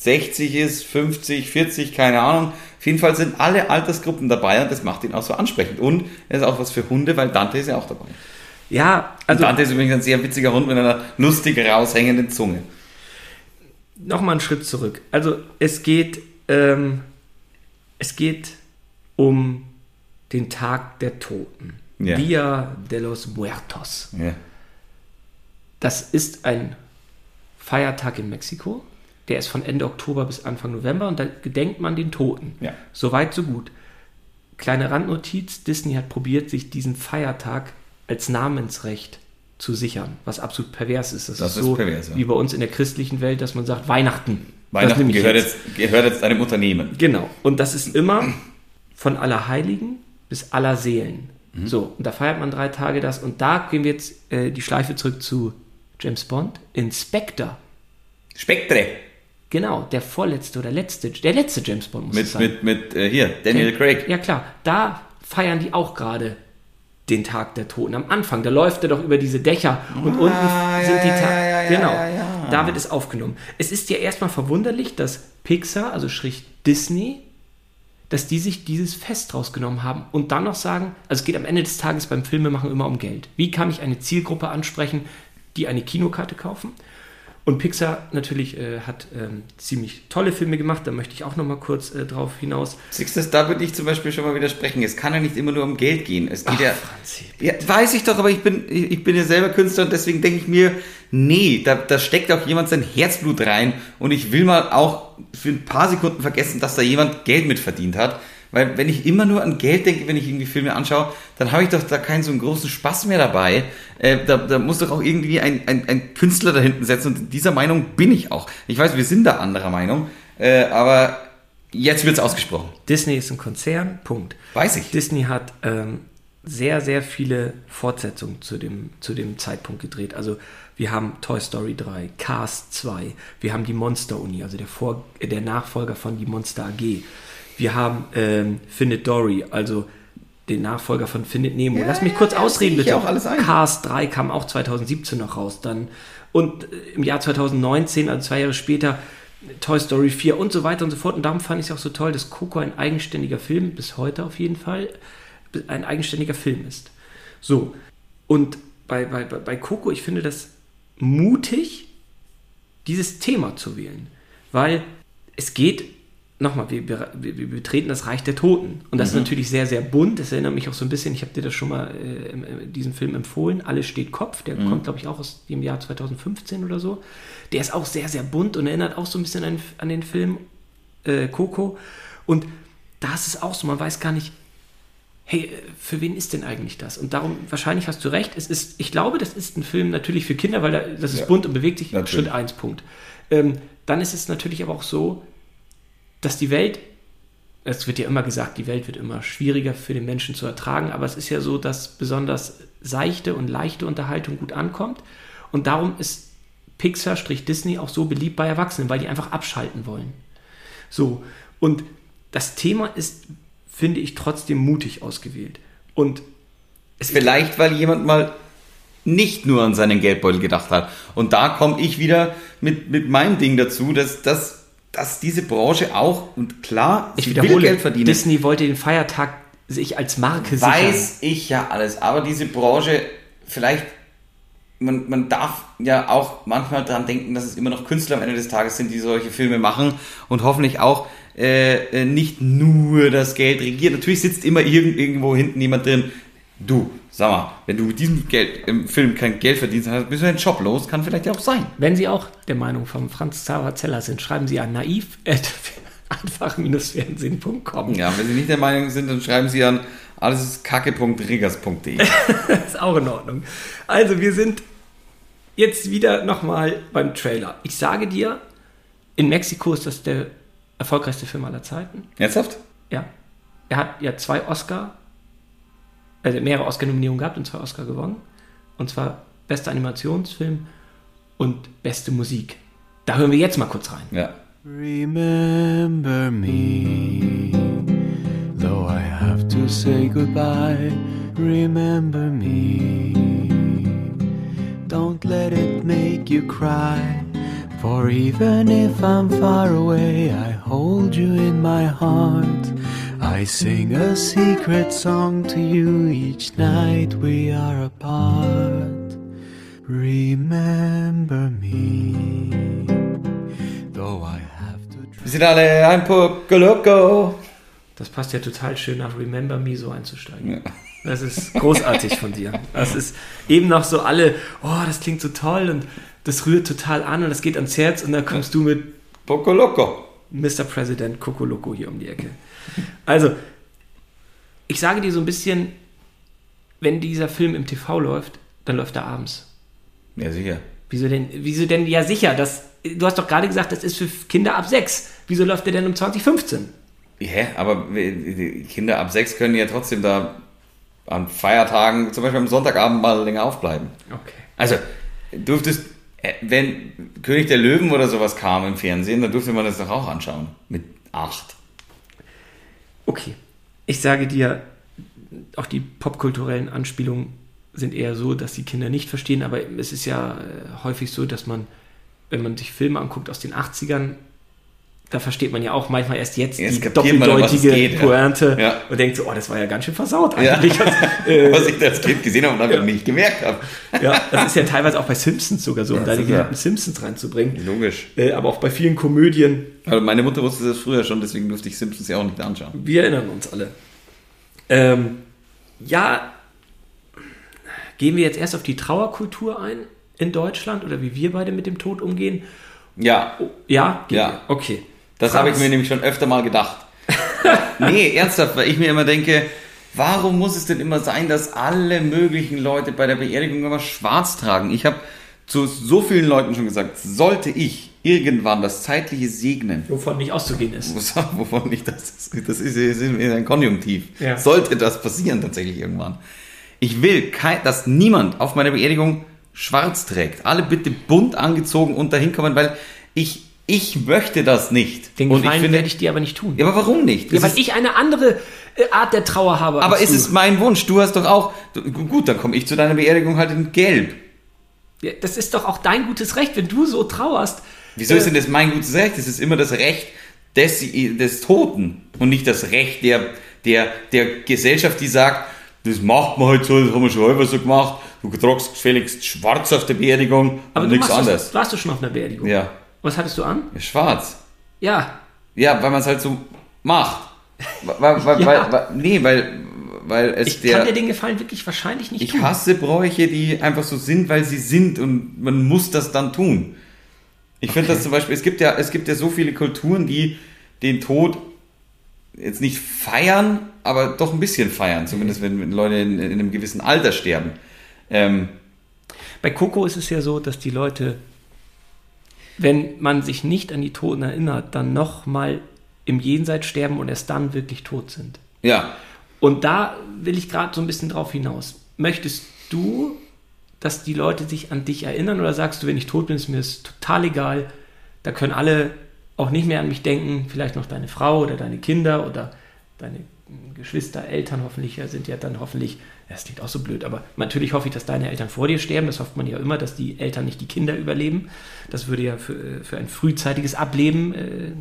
60 ist, 50, 40, keine Ahnung. Auf jeden Fall sind alle Altersgruppen dabei und das macht ihn auch so ansprechend. Und er ist auch was für Hunde, weil Dante ist ja auch dabei. Ja, Also, also Dante ist übrigens ein sehr witziger Hund mit einer lustig raushängenden Zunge. nochmal einen Schritt zurück. Also es geht, ähm, es geht um den Tag der Toten. Ja. Dia de los Muertos. Ja. Das ist ein Feiertag in Mexiko. Der ist von Ende Oktober bis Anfang November und da gedenkt man den Toten. Ja. Soweit, so gut. Kleine Randnotiz: Disney hat probiert, sich diesen Feiertag als Namensrecht zu sichern, was absolut pervers ist. Das, Das ist ist so pervers, ja. wie bei uns in der christlichen Welt, dass man sagt Weihnachten. Weihnachten gehört jetzt. gehört jetzt einem Unternehmen. Genau. Und das ist immer von Allerheiligen bis Allerseelen. Mhm. So, und da feiert man drei Tage das. Und da gehen wir jetzt äh, die Schleife zurück zu James Bond. Inspector. Spektre. Genau, der vorletzte oder letzte, der letzte James Bond muss es Mit, sein. mit, mit, äh, hier, Daniel Craig. Ja klar, da feiern die auch gerade den Tag der Toten. Am Anfang, da läuft er doch über diese Dächer und unten ja, sind die ja, Tage. ja, genau, ja, da wird es aufgenommen. Es ist ja erstmal verwunderlich, dass Pixar, also Schrift Disney, dass die sich dieses Fest rausgenommen haben und dann noch sagen, also es geht am Ende des Tages beim Filmemachen immer um Geld. Wie kann ich eine Zielgruppe ansprechen, die eine Kinokarte kaufen? Und Pixar natürlich äh, hat ähm, ziemlich tolle Filme gemacht, da möchte ich auch noch mal kurz äh, drauf hinaus. Du, da würde ich zum Beispiel schon mal widersprechen. Es kann ja nicht immer nur um Geld gehen. Es geht Ach, ja, Franzi, ja. Weiß ich doch, aber ich bin, ich bin ja selber Künstler und deswegen denke ich mir, nee, da, da steckt auch jemand sein Herzblut rein und ich will mal auch für ein paar Sekunden vergessen, dass da jemand Geld mit verdient hat. Weil wenn ich immer nur an Geld denke, wenn ich irgendwie Filme anschaue, dann habe ich doch da keinen so einen großen Spaß mehr dabei. Äh, da, da muss doch auch irgendwie ein, ein, ein Künstler da hinten setzen und dieser Meinung bin ich auch. Ich weiß, wir sind da anderer Meinung, äh, aber jetzt wird's ausgesprochen. Disney ist ein Konzern, Punkt. Weiß ich. Disney hat ähm, sehr, sehr viele Fortsetzungen zu dem, zu dem Zeitpunkt gedreht. Also wir haben Toy Story 3, Cars 2, wir haben die Monster Uni, also der, Vor der Nachfolger von die Monster AG. Wir haben ähm, Findet Dory, also den Nachfolger von Findet Nemo. Ja, Lass mich ja, kurz ja, ausreden, bitte. auch alles ein. Cars 3 kam auch 2017 noch raus. Dann und äh, im Jahr 2019, also zwei Jahre später, Toy Story 4 und so weiter und so fort. Und darum fand ich es auch so toll, dass Coco ein eigenständiger Film, bis heute auf jeden Fall, ein eigenständiger Film ist. So, und bei, bei, bei bei Coco, ich finde das mutig, dieses Thema zu wählen. Weil es geht, nochmal, wir, wir, betreten das Reich der Toten. Und das ist natürlich sehr, sehr bunt. Das erinnert mich auch so ein bisschen, ich habe dir das schon mal äh, im- in diesem Film empfohlen, Alles steht Kopf. Der kommt, glaube ich, auch aus dem Jahr 2015 oder so. Der ist auch sehr, sehr bunt und erinnert auch so ein bisschen an, an den Film äh, Coco. Und da ist es auch so, man weiß gar nicht, hey, äh, für wen ist denn eigentlich das? Und darum, wahrscheinlich hast du recht, es ist, ich glaube, das ist ein Film natürlich für Kinder, weil da, das ist Ja, bunt und bewegt sich. natürlich. Schritt 1, Punkt. Ähm, dann ist es natürlich aber auch so, dass die Welt, es wird ja immer gesagt, die Welt wird immer schwieriger für den Menschen zu ertragen, aber es ist ja so, dass besonders seichte und leichte Unterhaltung gut ankommt. Und darum ist Pixar-Disney auch so beliebt bei Erwachsenen, weil die einfach abschalten wollen. So, und das Thema ist, finde ich, trotzdem mutig ausgewählt. Und es Vielleicht, weil jemand mal nicht nur an seinen Geldbeutel gedacht hat. Und da komme ich wieder mit, mit meinem Ding dazu, dass, dass, dass diese Branche auch, und klar, ich sie will wiederhole, Geld verdienen. Disney wollte den Feiertag sich als Marke sichern. Weiß ich ja alles, aber diese Branche, vielleicht, man, man darf ja auch manchmal dran denken, dass es immer noch Künstler am Ende des Tages sind, die solche Filme machen und hoffentlich auch äh, äh, nicht nur das Geld regiert. Natürlich sitzt immer irgend, irgendwo hinten jemand drin. Du, sag mal, wenn du mit diesem Geld im Film kein Geld verdienst, dann bist du einen Job los, kann vielleicht ja auch sein. Wenn Sie auch der Meinung von Franz Xaver Zeller sind, schreiben Sie an naiv (laughs) einfach-fernsehen.com. Ja, wenn Sie nicht der Meinung sind, dann schreiben Sie an alles ist kacke.riggers.de. (laughs) ist auch in Ordnung. Also, wir sind jetzt wieder nochmal beim Trailer. Ich sage dir, in Mexiko ist das der erfolgreichste Film aller Zeiten. Ernsthaft? Ja. Er hat ja zwei Oscar, also mehrere Oscar-Nominierungen gehabt und zwei Oscar gewonnen. Und zwar bester Animationsfilm und beste Musik. Da hören wir jetzt mal kurz rein. Ja. Remember me, though I have to say goodbye. Remember me, don't let it make you cry. For even if I'm far away, I hold you in my heart. I sing a secret song to you each night we are apart. Remember me, though I have to. Wir sind alle ein Pokoloko. Das passt ja total schön nach Remember Me so einzusteigen. Das ist großartig von dir. Das ist eben noch so alle, oh, das klingt so toll und das rührt total an und das geht ans Herz und dann kommst du mit Pokoloko. Mr. President Coco Loco hier um die Ecke. Also, ich sage dir so ein bisschen, wenn dieser Film im TV läuft, dann läuft er abends. Ja, sicher. Wieso denn, wieso denn, ja sicher, das, du hast doch gerade gesagt, das ist für Kinder ab 6. Wieso läuft der denn um 2015? Hä? Aber die Kinder ab sechs können ja trotzdem da an Feiertagen, zum Beispiel am Sonntagabend mal länger aufbleiben. Okay. Also, durftest, äh, wenn König der Löwen oder sowas kam im Fernsehen, dann durfte man das doch auch anschauen. Mit acht. Okay. Ich sage dir, auch die popkulturellen Anspielungen sind eher so, dass die Kinder nicht verstehen, aber es ist ja äh, häufig so, dass man, wenn man sich Filme anguckt aus den 80ern, da versteht man ja auch manchmal erst jetzt Jetzt die kapiert man, doppeldeutige geht, ja. Pointe Ja. und denkt so, oh, das war ja ganz schön versaut Ja. eigentlich. (laughs) äh, Was ich als Kind gesehen habe und einfach Ja. nicht gemerkt habe. ja, das ist ja teilweise auch bei Simpsons sogar so, um Ja, da die geliebten Simpsons reinzubringen. Logisch. Äh, aber auch bei vielen Komödien. Aber meine Mutter wusste das früher schon, deswegen durfte ich Simpsons ja auch nicht anschauen. Wir erinnern uns alle. Ähm, ja, gehen wir jetzt erst auf die Trauerkultur ein in Deutschland oder wie wir beide mit dem Tod umgehen? Ja, Ja, gehen Ja. wir. Okay. Das habe ich mir nämlich schon öfter mal gedacht. nee, ernsthaft, weil ich mir immer denke, warum muss es denn immer sein, dass alle möglichen Leute bei der Beerdigung immer schwarz tragen? Ich habe zu so vielen Leuten schon gesagt, sollte ich irgendwann das zeitliche segnen, Wovon nicht auszugehen ist. (laughs) wovon nicht das ist, das ist, ist ein Konjunktiv. Ja. Sollte das passieren tatsächlich irgendwann. Ich will, kein, dass niemand auf meiner Beerdigung schwarz trägt. Alle bitte bunt angezogen und dahin kommen, weil ich, ich möchte das nicht. Den und ich Gefallen finde, werde ich dir aber nicht tun. ja, aber warum nicht? Ja, weil ist, ich eine andere äh, Art der Trauer habe. aber ist du. es mein Wunsch? Du hast doch auch, gut, dann komme ich zu deiner Beerdigung halt in Gelb. Ja, das ist doch auch dein gutes Recht, wenn du so trauerst. Wieso Äh, ist denn das mein gutes Recht? Das ist immer das Recht des, des Toten und nicht das Recht der, der, der Gesellschaft, die sagt, das macht man halt so, das haben wir schon immer so gemacht. Du tragst gefälligst schwarz auf der Beerdigung Aber und nichts anderes. Das, warst du schon auf einer Beerdigung? Ja. Was hattest du an? Schwarz. Ja. Ja, weil man es halt so macht. Weil, weil, (laughs) Ja. weil, weil, nee, weil, weil es Ich der. kann dir den Gefallen wirklich wahrscheinlich nicht ich tun. hasse Bräuche, die einfach so sind, weil sie sind und man muss das dann tun. Ich finde Okay. das zum Beispiel, es gibt ja, es gibt ja so viele Kulturen, die den Tod jetzt nicht feiern, aber doch ein bisschen feiern, zumindest wenn, wenn Leute in, in einem gewissen Alter sterben. Ähm, Bei Coco ist es ja so, dass die Leute, wenn man sich nicht an die Toten erinnert, dann nochmal im Jenseits sterben und erst dann wirklich tot sind. ja, Und da will ich gerade so ein bisschen drauf hinaus. Möchtest du, dass die Leute sich an dich erinnern oder sagst du, wenn ich tot bin, ist mir das total egal, da können alle auch nicht mehr an mich denken, vielleicht noch deine Frau oder deine Kinder oder deine Geschwister, Eltern hoffentlich ja, sind ja dann hoffentlich, das klingt auch so blöd, aber natürlich hoffe ich, dass deine Eltern vor dir sterben. Das hofft man ja immer, dass die Eltern nicht die Kinder überleben. Das würde ja für, für ein frühzeitiges Ableben äh,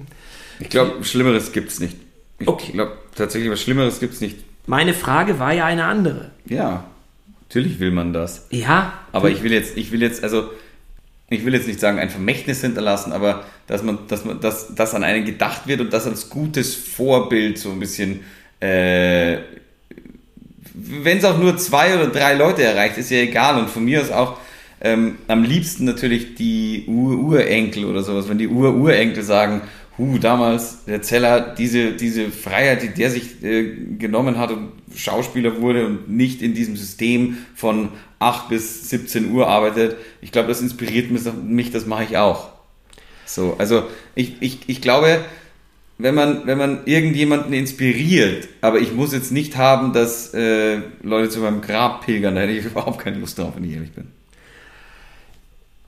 ich glaube, Schlimmeres gibt's nicht. Ich Okay. glaube tatsächlich, was Schlimmeres gibt's nicht. Meine Frage war ja eine andere. Ja, natürlich will man das. Ja, Aber ich will jetzt, ich will jetzt, also, ich will jetzt nicht sagen, ein Vermächtnis hinterlassen, aber dass man, dass man, dass, dass an einen gedacht wird und das als gutes Vorbild so ein bisschen, äh, wenn es auch nur zwei oder drei Leute erreicht, ist ja egal. Und von mir aus auch ähm, am liebsten natürlich die Ur-Urenkel oder sowas, wenn die Ur-Urenkel sagen, hu, damals der Zeller, diese, diese Freiheit, die der sich äh, genommen hat und Schauspieler wurde und nicht in diesem System von 8 bis 17 Uhr arbeitet, ich glaube, das inspiriert mich, mich das mache ich auch. So, also ich, ich, ich glaube, wenn man, wenn man irgendjemanden inspiriert, aber ich muss jetzt nicht haben, dass äh, Leute zu meinem Grab pilgern, da hätte ich (laughs) überhaupt keine Lust drauf, wenn ich ehrlich bin.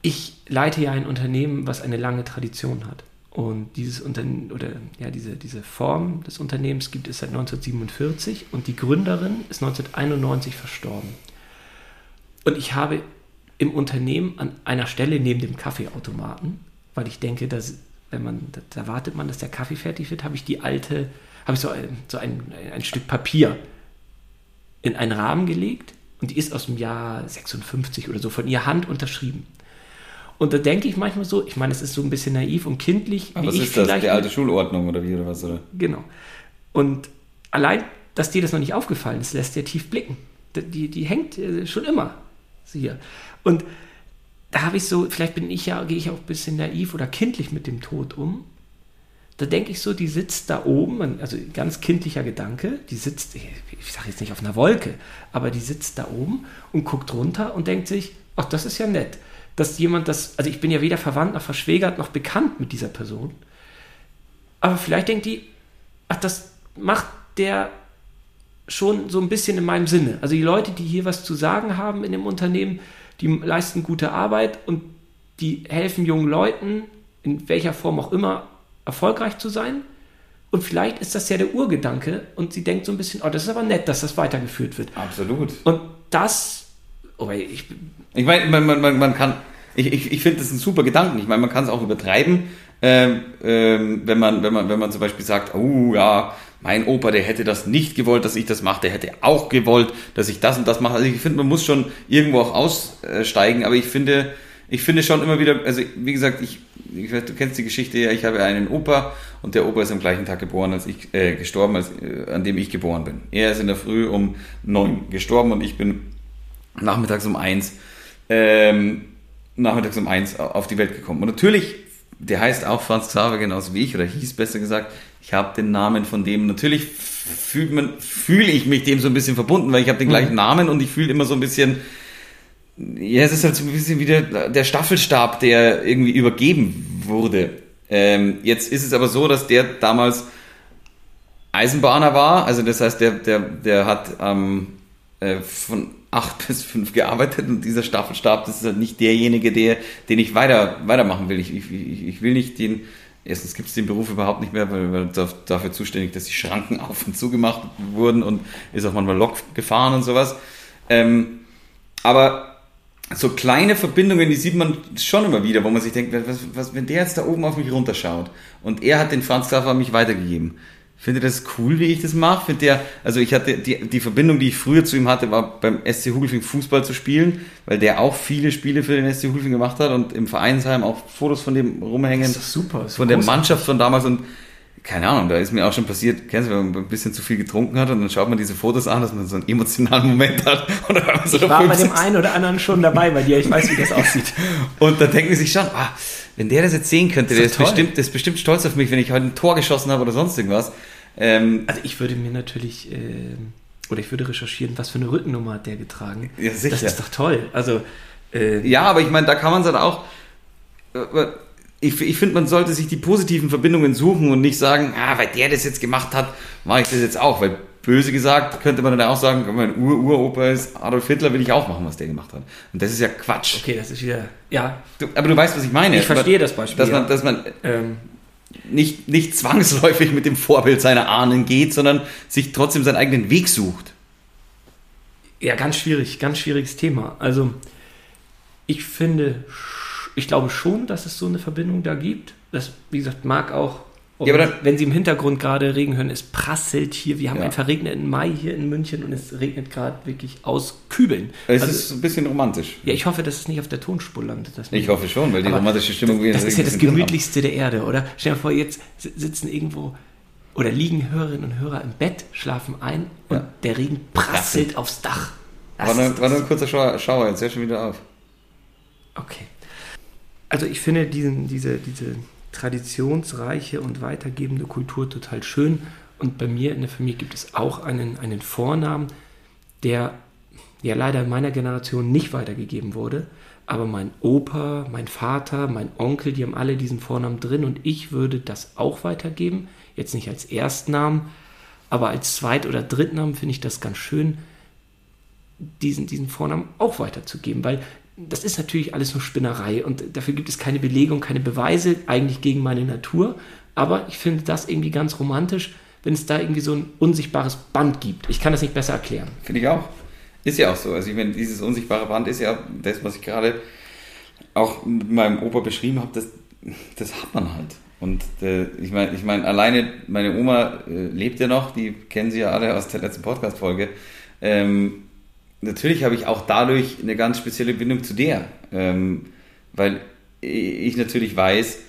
ich leite ja ein Unternehmen, was eine lange Tradition hat. Und dieses Unternehmen oder ja, diese, diese Form des Unternehmens gibt es seit 1947 und die Gründerin ist 1991 verstorben. Und ich habe im Unternehmen an einer Stelle neben dem Kaffeeautomaten, weil ich denke, dass wenn man, da, wartet man, dass der Kaffee fertig wird, habe ich die alte, habe ich so ein, so ein, ein Stück Papier in einen Rahmen gelegt und die ist aus dem Jahr 56 oder so von ihr Hand unterschrieben. Und da denke ich manchmal so, ich meine, es ist so ein bisschen naiv und kindlich, Aber was ist das? Die alte Schulordnung oder wie oder was? Oder? Genau. Und allein, dass dir das noch nicht aufgefallen ist, lässt dir tief blicken. Die, die, hängt äh, schon immer hier. Und da habe ich so, vielleicht bin ich ja, gehe ich auch ein bisschen naiv oder kindlich mit dem Tod um. Da denke ich so, die sitzt da oben, also ganz kindlicher Gedanke, die sitzt, ich sage jetzt nicht auf einer Wolke, aber die sitzt da oben und guckt runter und denkt sich, ach, das ist ja nett, dass jemand das, also ich bin ja weder verwandt noch verschwägert noch bekannt mit dieser Person, aber vielleicht denkt die, ach, das macht der schon so ein bisschen in meinem Sinne. Also die Leute, die hier was zu sagen haben in dem Unternehmen, die leisten gute Arbeit und die helfen jungen Leuten, in welcher Form auch immer, erfolgreich zu sein. Und vielleicht ist das ja der Urgedanke und sie denkt so ein bisschen, oh, das ist aber nett, dass das weitergeführt wird. Absolut. Und das, oh, ich, Ich meine, man, man, man, kann, ich, ich, ich finde das ein super Gedanken. Ich meine, man kann es auch übertreiben, ähm, ähm, wenn, man, wenn, man, wenn man zum Beispiel sagt, oh ja, mein Opa, der hätte das nicht gewollt, dass ich das mache, der hätte auch gewollt, dass ich das und das mache. Also ich finde, man muss schon irgendwo auch aussteigen, aber ich finde, ich finde schon immer wieder, also wie gesagt, ich, ich du kennst die Geschichte ja, ich habe einen Opa und der Opa ist am gleichen Tag geboren als ich, äh, gestorben, als, äh, an dem ich geboren bin. Er ist in der Früh um neun gestorben und ich bin nachmittags um eins, ähm, nachmittags um eins auf die Welt gekommen. Und natürlich, der heißt auch Franz Xaver genauso wie ich, oder hieß besser gesagt, ich habe den Namen von dem, natürlich fühlt man, fühle ich mich dem so ein bisschen verbunden, weil ich habe den gleichen Namen und ich fühle immer so ein bisschen, ja, es ist halt so ein bisschen wie der, der Staffelstab, der irgendwie übergeben wurde. Ähm, jetzt ist es aber so, dass der damals Eisenbahner war, also das heißt, der, der, der hat ähm, äh, von acht (laughs) bis fünf gearbeitet und dieser Staffelstab, das ist halt nicht derjenige, der, den ich weiter, weitermachen will. Ich, ich ich will nicht den, erstens gibt es den Beruf überhaupt nicht mehr, weil, da- dafür zuständig, dass die Schranken (laughs) auf und zugemacht wurden und ist auch manchmal Lok gefahren und sowas. Ähm, aber so kleine Verbindungen, die sieht man schon immer wieder, wo man sich denkt, was, was, wenn der jetzt da oben auf mich runterschaut und er hat den Franz Xaver an mich weitergegeben. Findet ihr das cool, wie ich das mache? Findet der, also ich hatte die, die Verbindung, die ich früher zu ihm hatte, war beim SC Hugelfing Fußball zu spielen, weil der auch viele Spiele für den SC Hugelfing gemacht hat und im Vereinsheim auch Fotos von dem rumhängen. Das ist super, das ist Von der großartig. Mannschaft von damals und keine Ahnung, da ist mir auch schon passiert, kennst du, wenn man ein bisschen zu viel getrunken hat und dann schaut man diese Fotos an, dass man so einen emotionalen Moment hat. (laughs) Und, dann so ich war bei dem einen oder anderen schon dabei bei dir, ich weiß, wie das (laughs) aussieht. und dann denkt man sich schon, ah, wenn der das jetzt sehen könnte, Das der ist ist, bestimmt, der ist bestimmt stolz auf mich, wenn ich heute ein Tor geschossen habe oder sonst irgendwas. Ähm, Also ich würde mir natürlich, ähm, oder ich würde recherchieren, was für eine Rückennummer hat der getragen. Ja, sicher. Das ist doch toll. Also, äh, ja, aber ich meine, da kann man es halt auch. Ich, ich finde, man sollte sich die positiven Verbindungen suchen und nicht sagen, ah, weil der das jetzt gemacht hat, mache ich das jetzt auch. Weil böse gesagt könnte man dann auch sagen, wenn mein Ur-Uropa ist Adolf Hitler, will ich auch machen, was der gemacht hat. Und das ist ja Quatsch. okay, das ist wieder, ja, Du, aber du weißt, was ich meine. Ich verstehe das Beispiel, Dass man, dass man ähm, nicht, nicht zwangsläufig mit dem Vorbild seiner Ahnen geht, sondern sich trotzdem seinen eigenen Weg sucht. ja, ganz schwierig, ganz schwieriges Thema. Also, ich finde, sch- ich glaube schon, dass es so eine Verbindung da gibt. Das, wie gesagt, mag auch, Ja, aber dann- wenn Sie im Hintergrund gerade Regen hören, es prasselt hier. Wir haben Ja. einen verregneten Mai hier in München und es regnet gerade wirklich aus Kübeln. Es Also, ist ein bisschen romantisch. ja, ich hoffe, dass es nicht auf der Tonspur landet. Ich hoffe schon, weil die romantische Stimmung Das, das ist ja das gemütlichste der Erde, oder? Stell dir vor, jetzt si- sitzen irgendwo oder liegen Hörerinnen und Hörer im Bett, schlafen ein und Ja. der Regen prasselt aufs Dach. Das War nur, war nur ein kurzer Schauer, Schauer, jetzt hör schon wieder auf. Okay. Also ich finde diesen, diese, diese traditionsreiche und weitergebende Kultur total schön. Und bei mir in der Familie gibt es auch einen, einen Vornamen, der ja leider in meiner Generation nicht weitergegeben wurde. Aber mein Opa, mein Vater, mein Onkel, die haben alle diesen Vornamen drin und ich würde das auch weitergeben. Jetzt nicht als Erstnamen, aber als Zweit- oder Drittnamen finde ich das ganz schön, diesen, diesen Vornamen auch weiterzugeben, weil das ist natürlich alles nur Spinnerei und dafür gibt es keine Belegung, keine Beweise eigentlich gegen meine Natur. Aber ich finde das irgendwie ganz romantisch, wenn es da irgendwie so ein unsichtbares Band gibt. Ich kann das nicht besser erklären. Finde ich auch. Ist ja auch so. Also ich meine, dieses unsichtbare Band ist ja das, was ich gerade auch mit meinem Opa beschrieben habe, das, das hat man halt. Und äh, ich meine, ich meine, alleine meine Oma äh, lebt ja noch, die kennen Sie ja alle aus der letzten Podcast-Folge. Ähm, natürlich habe ich auch dadurch eine ganz spezielle Bindung zu der, ähm, weil ich natürlich weiß,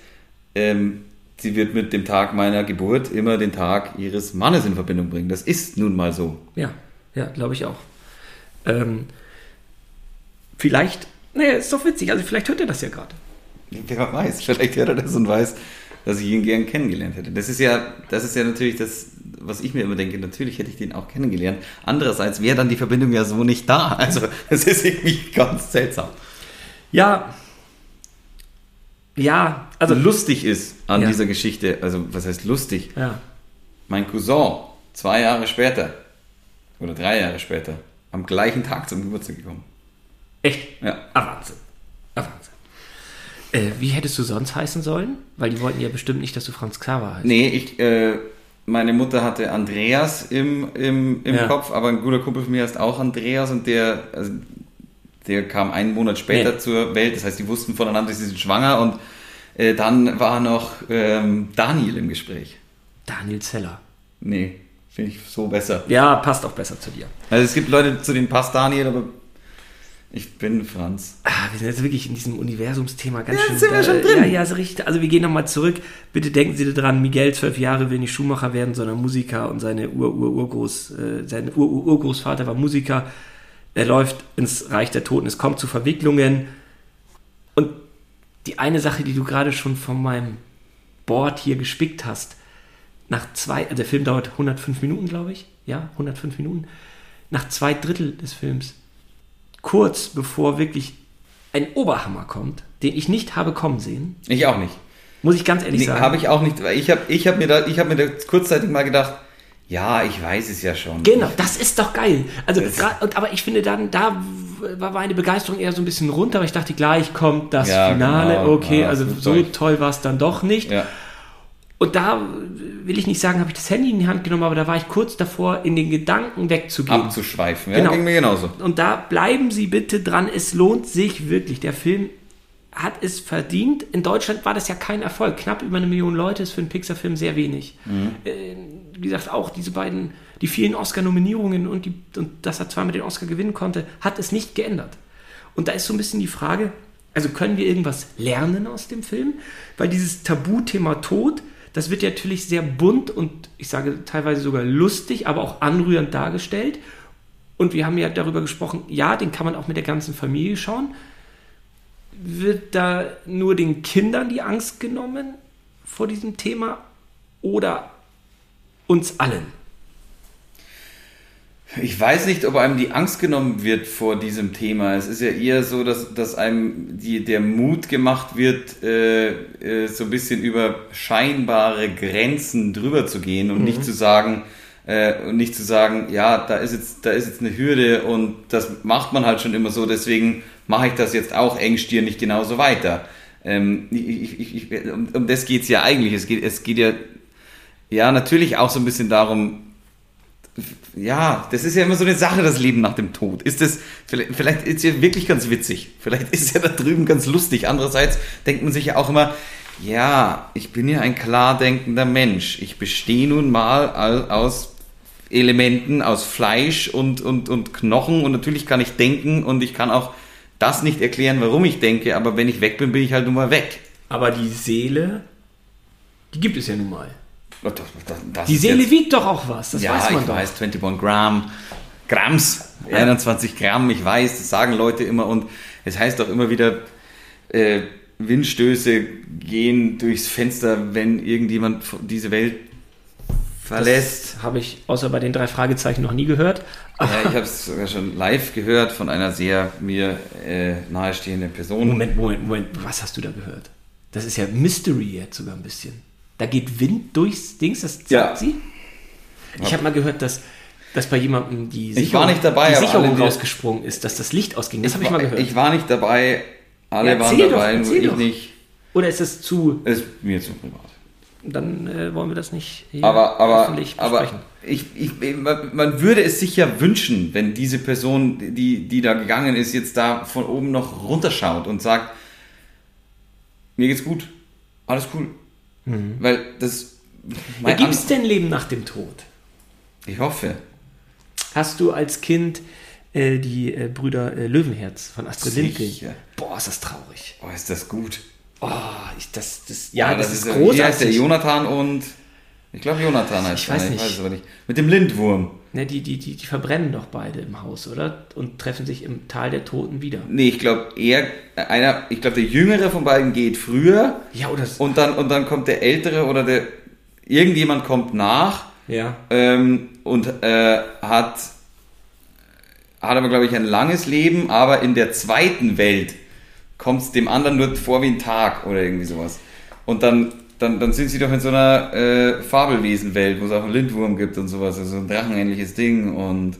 ähm, sie wird mit dem Tag meiner Geburt immer den Tag ihres Mannes in Verbindung bringen. Das ist nun mal so. Ja, ja, glaube ich auch. Ähm, vielleicht, naja, ist doch witzig, also vielleicht hört er das ja gerade. Wer weiß, vielleicht hört er das und weiß, dass ich ihn gern kennengelernt hätte. Das ist ja, das ist ja natürlich das, was ich mir immer denke. Natürlich hätte ich den auch kennengelernt. Andererseits wäre dann die Verbindung ja so nicht da. Also, das ist irgendwie ganz seltsam. Ja, ja, also, lustig ist an Ja. dieser Geschichte, also was heißt lustig? ja, Mein Cousin, zwei Jahre später, oder drei Jahre später, am gleichen Tag zum Geburtstag gekommen. echt, Ja. ah, Wahnsinn. Äh, wie hättest du sonst heißen sollen? Weil die wollten ja bestimmt nicht, dass du Franz Xaver heißt. Nee, ich, äh, meine Mutter hatte Andreas im, im, im Ja. Kopf, aber ein guter Kumpel von mir heißt auch Andreas und der, also, der kam einen Monat später Nee. zur Welt. Das heißt, die wussten voneinander, sie sind schwanger und äh, dann war noch ähm, Daniel im Gespräch. Daniel Zeller. Nee, finde ich so besser. Ja, passt auch besser zu dir. Also es gibt Leute, zu denen passt Daniel, aber ich bin Franz. Ah, wir sind jetzt wirklich in diesem Universumsthema ganz Ja, schön. sind wir da- schon drin. Ja, ja, so richtig. Also wir gehen nochmal zurück. Bitte denken Sie daran, Miguel, zwölf Jahre, will nicht Schuhmacher werden, sondern Musiker und seine Ur-Ur-Urgroß, äh, sein Ur-Ur-Urgroßvater war Musiker. Er läuft ins Reich der Toten. Es kommt zu Verwicklungen. Und die eine Sache, die du gerade schon von meinem Board hier gespickt hast, nach zwei, also der Film dauert 105 Minuten, glaube ich. Ja, 105 Minuten. Nach zwei Drittel des Films kurz bevor wirklich ein Oberhammer kommt, den ich nicht habe kommen sehen, Ich auch nicht. muss ich ganz ehrlich Nee, sagen. habe ich auch nicht, weil ich habe ich hab mir, da, ich hab mir da kurzzeitig mal gedacht, ja, ich weiß es ja schon. Genau, das ist doch geil. Also, grad- aber ich finde dann, da war meine Begeisterung eher so ein bisschen runter, weil ich dachte, gleich kommt das Ja, Finale. genau. okay, Ja, also so toll war es dann doch nicht. Ja. Und da will ich nicht sagen, habe ich das Handy in die Hand genommen, aber da war ich kurz davor, in den Gedanken wegzugehen. Abzuschweifen, ja, Genau. ging mir genauso. Und da bleiben Sie bitte dran. Es lohnt sich wirklich. Der Film hat es verdient. In Deutschland war das ja kein Erfolg. Knapp über eine Million Leute ist für einen Pixar-Film sehr wenig. Äh, wie gesagt, auch diese beiden, die vielen Oscar-Nominierungen und, die, und dass er zweimal den Oscar gewinnen konnte, hat es nicht geändert. Und da ist so ein bisschen die Frage, also können wir irgendwas lernen aus dem Film? Weil dieses Tabuthema Tod, das wird ja natürlich sehr bunt und ich sage teilweise sogar lustig, aber auch anrührend dargestellt. Und wir haben ja darüber gesprochen, ja, den kann man auch mit der ganzen Familie schauen. Wird da nur den Kindern die Angst genommen vor diesem Thema oder uns allen? Ich weiß nicht, ob einem die Angst genommen wird vor diesem Thema. Es ist ja eher so, dass, dass einem die, der Mut gemacht wird, äh, äh, so ein bisschen über scheinbare Grenzen drüber zu gehen und nicht zu sagen, äh, und nicht zu sagen, ja, da ist jetzt, da ist jetzt eine Hürde und das macht man halt schon immer so, deswegen mache ich das jetzt auch engstirnig genauso weiter. Ähm, ich, ich, ich, um, um das geht's ja eigentlich. Es geht, es geht ja, ja, natürlich auch so ein bisschen darum, ja, das ist ja immer so eine Sache, das Leben nach dem Tod. Ist das, vielleicht, vielleicht ist ja wirklich ganz witzig. Vielleicht ist ja da drüben ganz lustig. Andererseits denkt man sich ja auch immer, ja, ich bin ja ein klar denkender Mensch. Ich bestehe nun mal aus Elementen, aus Fleisch und, und, und Knochen und natürlich kann ich denken und ich kann auch das nicht erklären, warum ich denke, aber wenn ich weg bin, bin ich halt nun mal weg. Aber die Seele, die gibt es ja nun mal. Das- das- das Die Seele jetzt- wiegt doch auch was, das ja, weiß man ich doch. weiß, 21 Gramm, Gramms, 21 Gramm, ich weiß, das sagen Leute immer und es heißt auch immer wieder, äh, Windstöße gehen durchs Fenster, wenn irgendjemand diese Welt verlässt. Das habe ich außer bei den drei Fragezeichen noch nie gehört. Ja, ich habe es sogar schon live gehört von einer sehr mir äh, nahestehenden Person. Moment, Moment, Moment, was hast du da gehört? Das ist ja Mystery jetzt sogar ein bisschen. Da geht Wind durchs Dings, das sagt Ja. sie? Ich habe mal gehört, dass, dass bei jemandem die Ich nicht dabei, die aber Sicherung alle, rausgesprungen ist, dass das Licht ausging. Das habe ich mal gehört. Ich war nicht dabei, alle Ja, waren dabei, doch, nur ich doch. nicht. Oder ist es zu, Es ist mir zu privat. dann äh, wollen wir das nicht hier Aber, aber, öffentlich aber besprechen. ich, ich, man man würde es sich ja wünschen, wenn diese Person, die, die da gegangen ist, jetzt da von oben noch runterschaut und sagt, mir geht's gut, alles cool. Weil das... Ja, Gibt es denn Leben nach dem Tod? ich hoffe. Hast du als Kind äh, die äh, Brüder äh, Löwenherz von Astrid Lindgren? Boah, ist das traurig. Oh, ist das gut. Oh, ich, das, das, ja, Ah, das, ist Wie heißt der? großartig. Jonathan und... Ich glaube Jonathan heißt Ich der, weiß ne? nicht. Ich weiß es aber nicht. Mit dem Lindwurm. Ne, die, die, die, die verbrennen doch beide im Haus, oder? Und treffen sich im Tal der Toten wieder. Nee, ich glaube er, einer, ich glaube der Jüngere von beiden geht früher Ja, oder? und dann, und dann kommt der Ältere oder der, irgendjemand kommt nach ja. ähm, und äh, hat, hat aber glaube ich ein langes Leben, aber in der zweiten Welt kommt es dem anderen nur vor wie ein Tag oder irgendwie sowas. Und dann, dann, dann sind sie doch in so einer äh, Fabelwesenwelt, wo es auch einen Lindwurm gibt und sowas, also ein drachenähnliches Ding und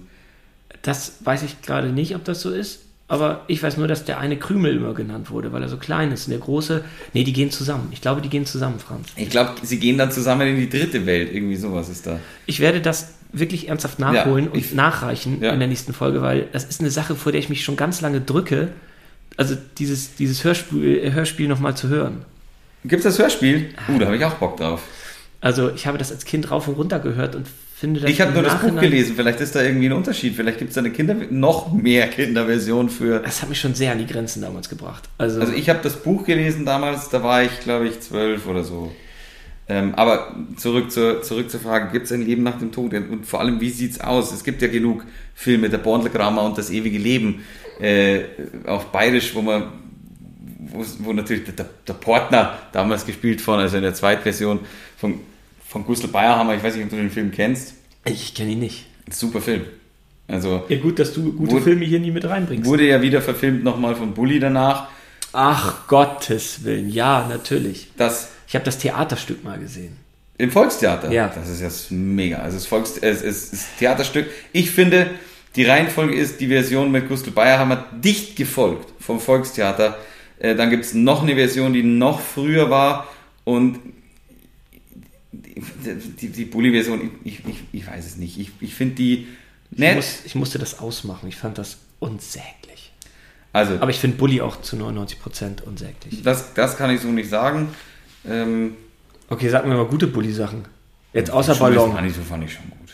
Das weiß ich gerade nicht, ob das so ist. Aber ich weiß nur, dass der eine Krümel immer genannt wurde, weil er so klein ist. Und der große, nee, die gehen zusammen. Ich glaube, die gehen zusammen, Franz. ich glaube, sie gehen dann zusammen in die dritte Welt, irgendwie sowas ist da. Ich werde das wirklich ernsthaft nachholen Ja, und ich- nachreichen Ja. in der nächsten Folge, weil das ist eine Sache, vor der ich mich schon ganz lange drücke. Also dieses, dieses Hörspiel, äh, Hörspiel nochmal zu hören. Gibt's das Hörspiel? Uh, da habe ich auch Bock drauf. Also ich habe das als Kind rauf und runter gehört und finde das Ich habe nur das Buch gelesen, vielleicht ist da irgendwie ein Unterschied. Vielleicht gibt's da eine Kinder noch mehr Kinderversion für. Das hat mich schon sehr an die Grenzen damals gebracht. Also, Also ich habe das Buch gelesen damals, da war ich, glaube ich, zwölf oder so. Ähm, aber zurück zur, zurück zur Frage, gibt es ein Leben nach dem Tod? Und vor allem, wie sieht's aus? Es gibt ja genug Filme, der Bornlegrammer und das ewige Leben, äh, auf Bayerisch, wo man, wo, natürlich der, der Portner damals gespielt von, also in der Zweitversion von, von Gustl Bayerhammer, ich weiß nicht, ob du den Film kennst, ich kenne ihn nicht. super Film. Also Ja gut, dass du gute Wurde- Filme hier nie mit reinbringst. wurde ja wieder verfilmt nochmal von Bully danach. Ach Gottes Willen, ja, natürlich. Das Ich habe das Theaterstück mal gesehen. Im Volkstheater. Ja. Das ist jetzt mega. Also das Volks es ist das Theaterstück. Ich finde, die Reihenfolge ist die Version mit Gustl Bayerhammer dicht gefolgt vom Volkstheater. Äh, dann gibt es noch eine Version, die noch früher war und die, die, Bulli-Version, ich, ich, ich weiß es nicht. Ich, ich finde die Ich, nett. muss, ich musste das ausmachen. Ich fand das unsäglich. Also, Aber ich finde Bully auch zu 99% unsäglich. das, das kann ich so nicht sagen. Ähm, Okay, sag mir mal gute Bully-Sachen. Jetzt außer Schule Ballon. Fand ich, so fand ich schon gut.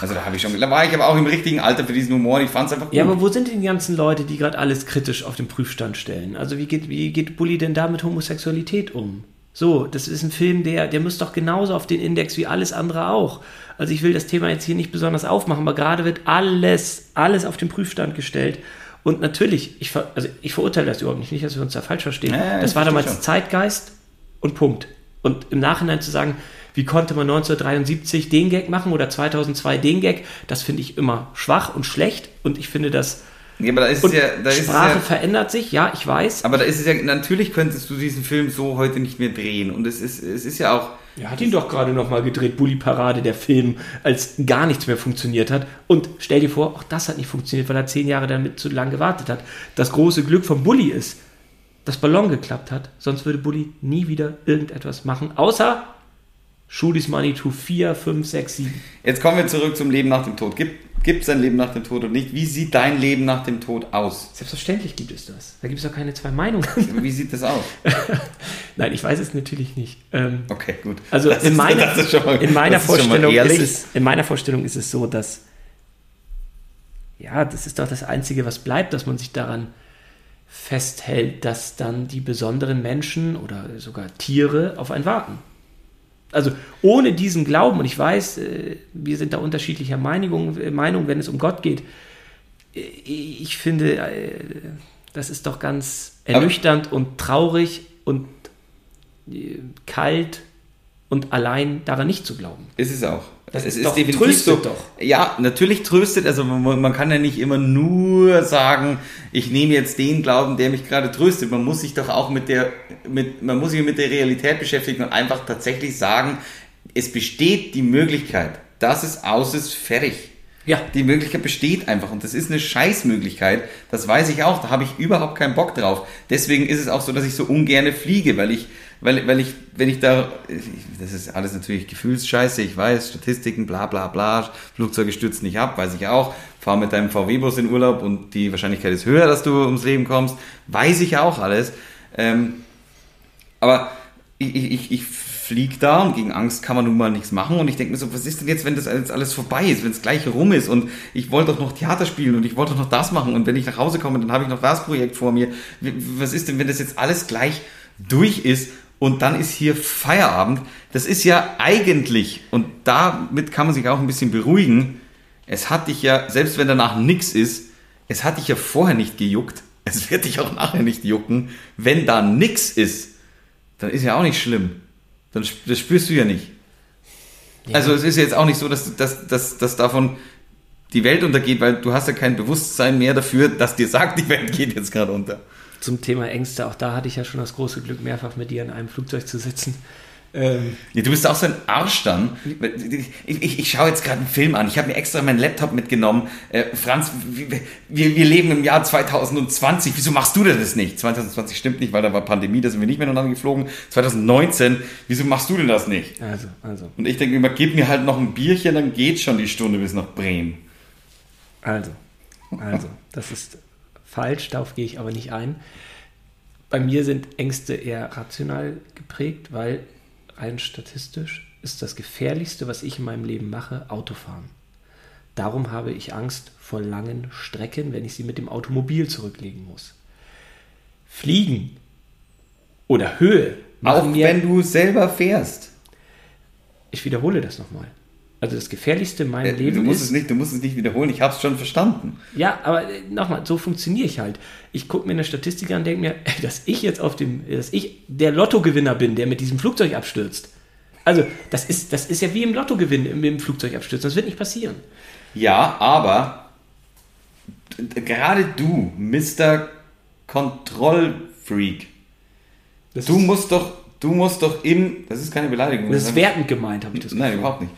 Also da habe ich schon, da war ich aber auch im richtigen Alter für diesen Humor. Ich fand es einfach gut. Ja, aber wo sind denn die ganzen Leute, die gerade alles kritisch auf den Prüfstand stellen? Also wie geht, wie geht Bully denn da mit Homosexualität um? So, das ist ein Film, der, der muss doch genauso auf den Index wie alles andere auch. Also ich will das Thema jetzt hier nicht besonders aufmachen, aber gerade wird alles, alles auf den Prüfstand gestellt. Und natürlich, ich, ver, also ich verurteile das überhaupt nicht, nicht, dass wir uns da falsch verstehen. Ja, das ich war damals schon. Zeitgeist und Punkt. Und im Nachhinein zu sagen, wie konnte man 1973 den Gag machen oder 2002 den Gag, das finde ich immer schwach und schlecht. Und ich finde, dass Ja, aber da ist und ja, da ist Sprache ja, verändert sich, ja, ich weiß. aber da ist es ja, natürlich könntest du diesen Film so heute nicht mehr drehen. Und es ist, es ist ja auch, Er hat ihn doch gerade nochmal gedreht, Bully Parade, der Film, als gar nichts mehr funktioniert hat. Und stell dir vor, auch das hat nicht funktioniert, weil er zehn Jahre damit zu lang gewartet hat. Das große Glück von Bully ist, dass Ballon geklappt hat. Sonst würde Bully nie wieder irgendetwas machen, außer Schulis Money to 4, 5, 6, 7. jetzt kommen wir zurück zum Leben nach dem Tod. Gibt es ein Leben nach dem Tod oder nicht? Wie sieht dein Leben nach dem Tod aus? Selbstverständlich gibt es das. Da gibt es doch keine zwei Meinungen. Wie sieht das aus? (laughs) Nein, ich weiß es natürlich nicht. Ähm, Okay, gut. Also Das in ist- meiner, mal- in Vorstellung ist es, in meiner Vorstellung ist es so, dass ja, das ist doch das Einzige, was bleibt, dass man sich daran festhält, dass dann die besonderen Menschen oder sogar Tiere auf einen warten. Also ohne diesen Glauben, und ich weiß, äh, wir sind da unterschiedlicher Meinung, äh, Meinung wenn es um Gott geht, äh, ich finde, das ist doch ganz ernüchternd und traurig und kalt und allein daran nicht zu glauben. Ist es auch. Das es ist doch- tröstet doch. Ja, natürlich tröstet. Also man, man kann ja nicht immer nur sagen, ich nehme jetzt den Glauben, der mich gerade tröstet. Man muss sich doch auch mit der, mit, man muss sich mit der Realität beschäftigen und einfach tatsächlich sagen, es besteht die Möglichkeit, dass es aus ist, fertig. Ja. Die Möglichkeit besteht einfach und das ist eine Scheißmöglichkeit. Das weiß ich auch. Da habe ich überhaupt keinen Bock drauf. Deswegen ist es auch so, dass ich so ungerne fliege, weil ich, weil, weil ich, wenn ich da, das ist alles natürlich Gefühlsscheiße, ich weiß, Statistiken, bla bla bla, Flugzeuge stürzen nicht ab, weiß ich auch. Fahr mit deinem VW-Bus in Urlaub und die Wahrscheinlichkeit ist höher, dass du ums Leben kommst, weiß ich auch alles. Ähm, aber ich, ich, ich, fliege da und gegen Angst kann man nun mal nichts machen. Und ich denke mir so, was ist denn jetzt, wenn das jetzt alles vorbei ist, wenn es gleich rum ist und ich wollte doch noch Theater spielen und ich wollte doch noch das machen und wenn ich nach Hause komme, dann habe ich noch das Projekt vor mir. Was ist denn, wenn das jetzt alles gleich durch ist und dann ist hier Feierabend? Das ist ja eigentlich, und damit kann man sich auch ein bisschen beruhigen, es hat dich ja, selbst wenn danach nichts ist, es hat dich ja vorher nicht gejuckt, (laughs) es wird dich auch nachher nicht jucken, wenn da nichts ist dann ist ja auch nicht schlimm. Dann das spürst du ja nicht. Also es ist jetzt auch nicht so, dass, dass, dass, dass davon die Welt untergeht, weil du hast ja kein Bewusstsein mehr dafür, dass dir sagt, die Welt geht jetzt gerade unter. Zum Thema Ängste, auch da hatte ich ja schon das große Glück, mehrfach mit dir in einem Flugzeug zu sitzen. Ähm, Ja, du bist auch so ein Arsch dann. Ich, ich, ich schaue jetzt gerade einen Film an. Ich habe mir extra meinen Laptop mitgenommen. Äh, Franz, wir, wir, leben im Jahr 2020. Wieso machst du denn das nicht? 2020 stimmt nicht, weil da war Pandemie, da sind wir nicht miteinander geflogen. 2019, wieso machst du denn das nicht? also, also, Und ich denke immer, gib mir halt noch ein Bierchen, dann geht schon die Stunde bis nach Bremen. also, also, das ist falsch, darauf gehe ich aber nicht ein. Bei mir sind Ängste eher rational geprägt, weil rein statistisch ist das Gefährlichste, was ich in meinem Leben mache, Autofahren. Darum habe ich Angst vor langen Strecken, wenn ich sie mit dem Automobil zurücklegen muss. Fliegen oder Höhe Auch wenn du selber fährst. ich wiederhole das nochmal. Also das Gefährlichste in meinem Äh, Leben du musst ist, es nicht, du musst es nicht wiederholen. Ich habe es schon verstanden. Ja, aber äh, nochmal, so funktioniere ich halt. Ich gucke mir eine Statistik an und denke mir, (laughs) dass ich jetzt auf dem, dass ich der Lottogewinner bin, der mit diesem Flugzeug abstürzt. Also, das ist, das ist ja wie im Lottogewinn mit dem Flugzeug abstürzen. Das wird nicht passieren. Ja, aber gerade du, Mr. Kontrollfreak, Das du musst doch, du musst doch im, das ist keine Beleidigung. das ist wertend gemeint, habe ich das Nein, Gefühl. überhaupt nicht.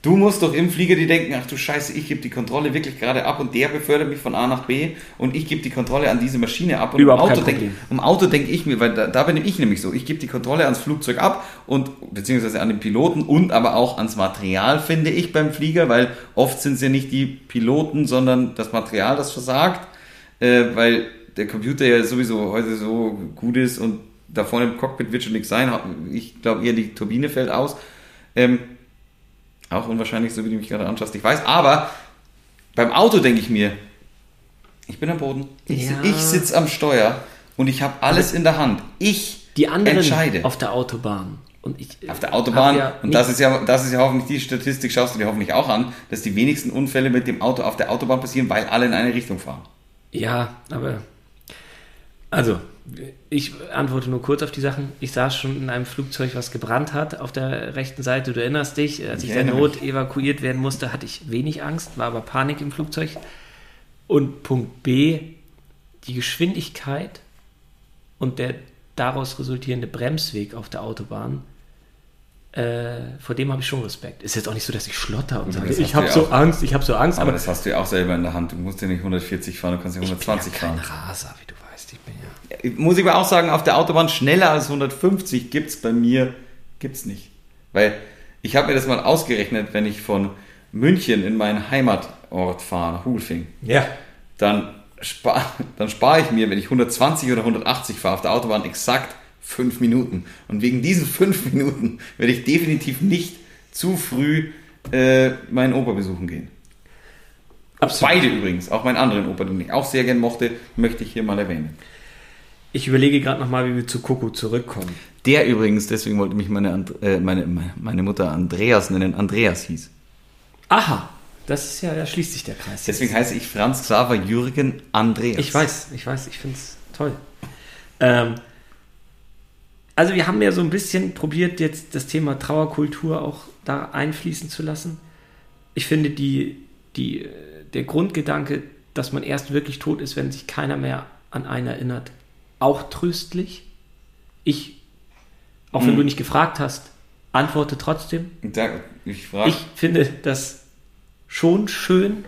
Du musst doch im Flieger dir denken, ach du Scheiße, ich gebe die Kontrolle wirklich gerade ab und der befördert mich von A nach B und ich gebe die Kontrolle an diese Maschine ab. Und Überhaupt im Auto denk, Problem. im Auto denke ich mir, weil da, da bin ich nämlich so, ich gebe die Kontrolle ans Flugzeug ab und beziehungsweise an den Piloten und aber auch ans Material, finde ich, beim Flieger, weil oft sind es ja nicht die Piloten, sondern das Material, das versagt, äh, weil der Computer ja sowieso heute so gut ist und da vorne im Cockpit wird schon nichts sein. Ich glaube eher die Turbine fällt aus. Ähm, auch unwahrscheinlich, so wie du mich gerade anschaust, ich weiß. Aber beim Auto denke ich mir, ich bin am Boden, ich, Ja. ich sitze am Steuer und ich habe alles in der Hand. Ich Die anderen entscheide. auf der Autobahn. Und ich, auf der Autobahn, ja und das ist ja, das ist ja hoffentlich die Statistik, schaust du dir hoffentlich auch an, dass die wenigsten Unfälle mit dem Auto auf der Autobahn passieren, weil alle in eine Richtung fahren. Ja, aber. Also, ich antworte nur kurz auf die Sachen. Ich saß schon in einem Flugzeug, was gebrannt hat auf der rechten Seite. Du erinnerst dich, als ich Ich der Not evakuiert werden musste, hatte ich wenig Angst, war aber Panik im Flugzeug. Und Punkt B, die Geschwindigkeit und der daraus resultierende Bremsweg auf der Autobahn. Äh, vor dem habe ich schon Respekt. Ist jetzt auch nicht so, dass ich schlotter und sage, ich habe so auch. Angst, ich habe so Angst. Aber Aber, das hast du ja auch selber in der Hand. Du musst ja nicht 140 fahren, du kannst ja ich bin 120 ja kein fahren. Raser, wie du weißt. Ich bin Muss ich aber auch sagen, auf der Autobahn schneller als 150 gibt's bei mir gibt's nicht. Weil ich habe mir das mal ausgerechnet, wenn ich von München in meinen Heimatort fahre, nach Hugelfing, Ja. dann spare dann spar ich mir, wenn ich 120 oder 180 fahre, auf der Autobahn exakt 5 Minuten. Und wegen diesen 5 (laughs) Minuten werde ich definitiv nicht zu früh äh, meinen Opa besuchen gehen. Absolut. Beide übrigens, auch meinen anderen Opa, den ich auch sehr gern mochte, möchte ich hier mal erwähnen. Ich überlege gerade nochmal, wie wir zu Coco zurückkommen. Der übrigens, deswegen wollte mich meine, And- äh, meine, meine- Mutter Andreas nennen, Andreas hieß. Aha, das ist ja, da schließt sich der Kreis. Deswegen heiße ich Franz Xaver Jürgen Andreas. Ich weiß, ich weiß, ich finde es toll. Ähm, also wir haben ja so ein bisschen probiert, jetzt das Thema Trauerkultur auch da einfließen zu lassen. Ich finde die, die, äh, der Grundgedanke, dass man erst wirklich tot ist, wenn sich keiner mehr an einen erinnert, auch tröstlich. Ich, auch wenn Mhm. du nicht gefragt hast, antworte trotzdem. Da, ich frage, Ich finde, dass schon schön,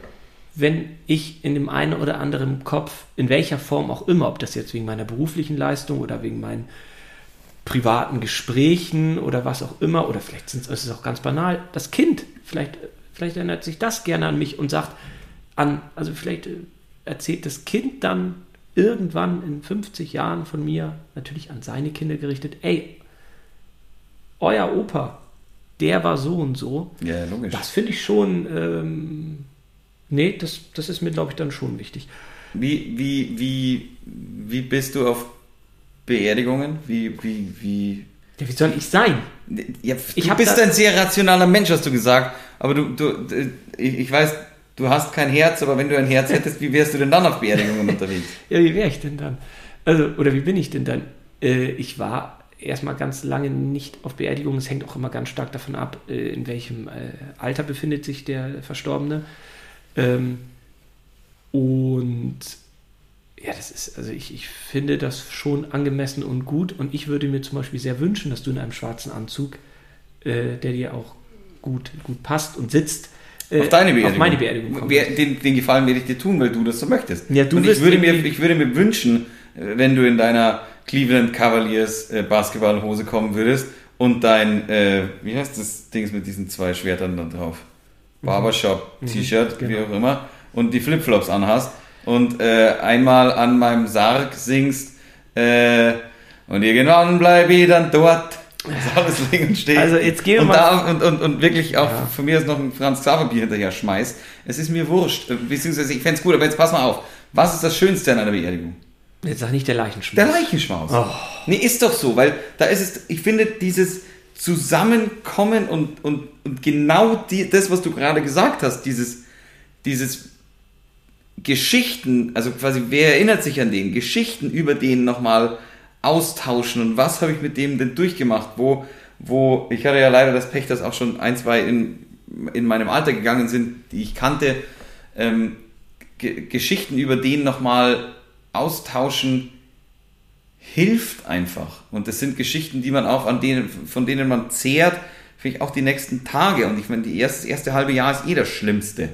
wenn ich in dem einen oder anderen Kopf, in welcher Form auch immer, ob das jetzt wegen meiner beruflichen Leistung oder wegen meinen privaten Gesprächen oder was auch immer, oder vielleicht ist es auch ganz banal, das Kind, vielleicht, vielleicht erinnert sich das gerne an mich und sagt an, also vielleicht äh, erzählt das Kind dann irgendwann in 50 Jahren von mir, natürlich an seine Kinder gerichtet, ey, euer Opa, der war so und so. Ja, logisch. Das finde ich schon, ähm, nee, das, das ist mir, glaube ich, dann schon wichtig. Wie, wie, wie, wie bist du auf Beerdigungen? Wie, wie, wie. Ja, wie soll ich sein? Ja, Ich du hab bist ein sehr rationaler Mensch, hast du gesagt. Aber du, du, ich, ich weiß, du hast kein Herz, aber wenn du ein Herz hättest, wie wärst du denn dann auf Beerdigungen unterwegs? (laughs) Ja, wie wäre ich denn dann? Also, oder wie bin ich denn dann? Äh, ich war erstmal ganz lange nicht auf Beerdigungen. Es hängt auch immer ganz stark davon ab, äh, in welchem äh, Alter befindet sich der Verstorbene. Ähm, und ja, das ist, also ich, ich finde das schon angemessen und gut. Und ich würde mir zum Beispiel sehr wünschen, dass du in einem schwarzen Anzug, äh, der dir auch gut, gut passt und sitzt, äh, Auf deine Beerdigung. Auf meine Beerdigung Den, den Gefallen werde ich dir tun, weil du das so möchtest. Ja, du Und ich würde, mir, ich würde mir wünschen, äh, wenn du in deiner Cleveland Cavaliers äh, Basketballhose kommen würdest und dein, äh, wie heißt das Ding mit diesen zwei Schwertern da drauf? Barbershop-T-Shirt, wie genau. auch immer, und die Flipflops anhast und äh, einmal an meinem Sarg singst äh, und irgendwann bleibe ich dann dort. Das alles liegen und steht. Also jetzt gehen wir und, mal- da, und, und, und wirklich auch Ja. von mir ist noch ein Franz Xaver Bier hinterher schmeißt. Es ist mir wurscht. Beziehungsweise ich fände es gut, aber jetzt pass mal auf. Was ist das Schönste an einer Beerdigung? Jetzt sag nicht der Leichenschmaus. Der Leichenschmaus. Nee, ist doch so, weil da ist es, ich finde, dieses Zusammenkommen und, und, und genau die, das, was du gerade gesagt hast, dieses, dieses Geschichten, also quasi, wer erinnert sich an den, Geschichten über den nochmal austauschen und was habe ich mit dem denn durchgemacht, wo, wo, ich hatte ja leider das Pech, dass auch schon ein, zwei in, in meinem Alter gegangen sind, die ich kannte, ähm, Ge Geschichten über den nochmal austauschen, hilft einfach. Und das sind Geschichten, die man auch an denen, von denen man zehrt, vielleicht auch die nächsten Tage. Und ich meine, die erste, erste halbe Jahr ist eh das Schlimmste,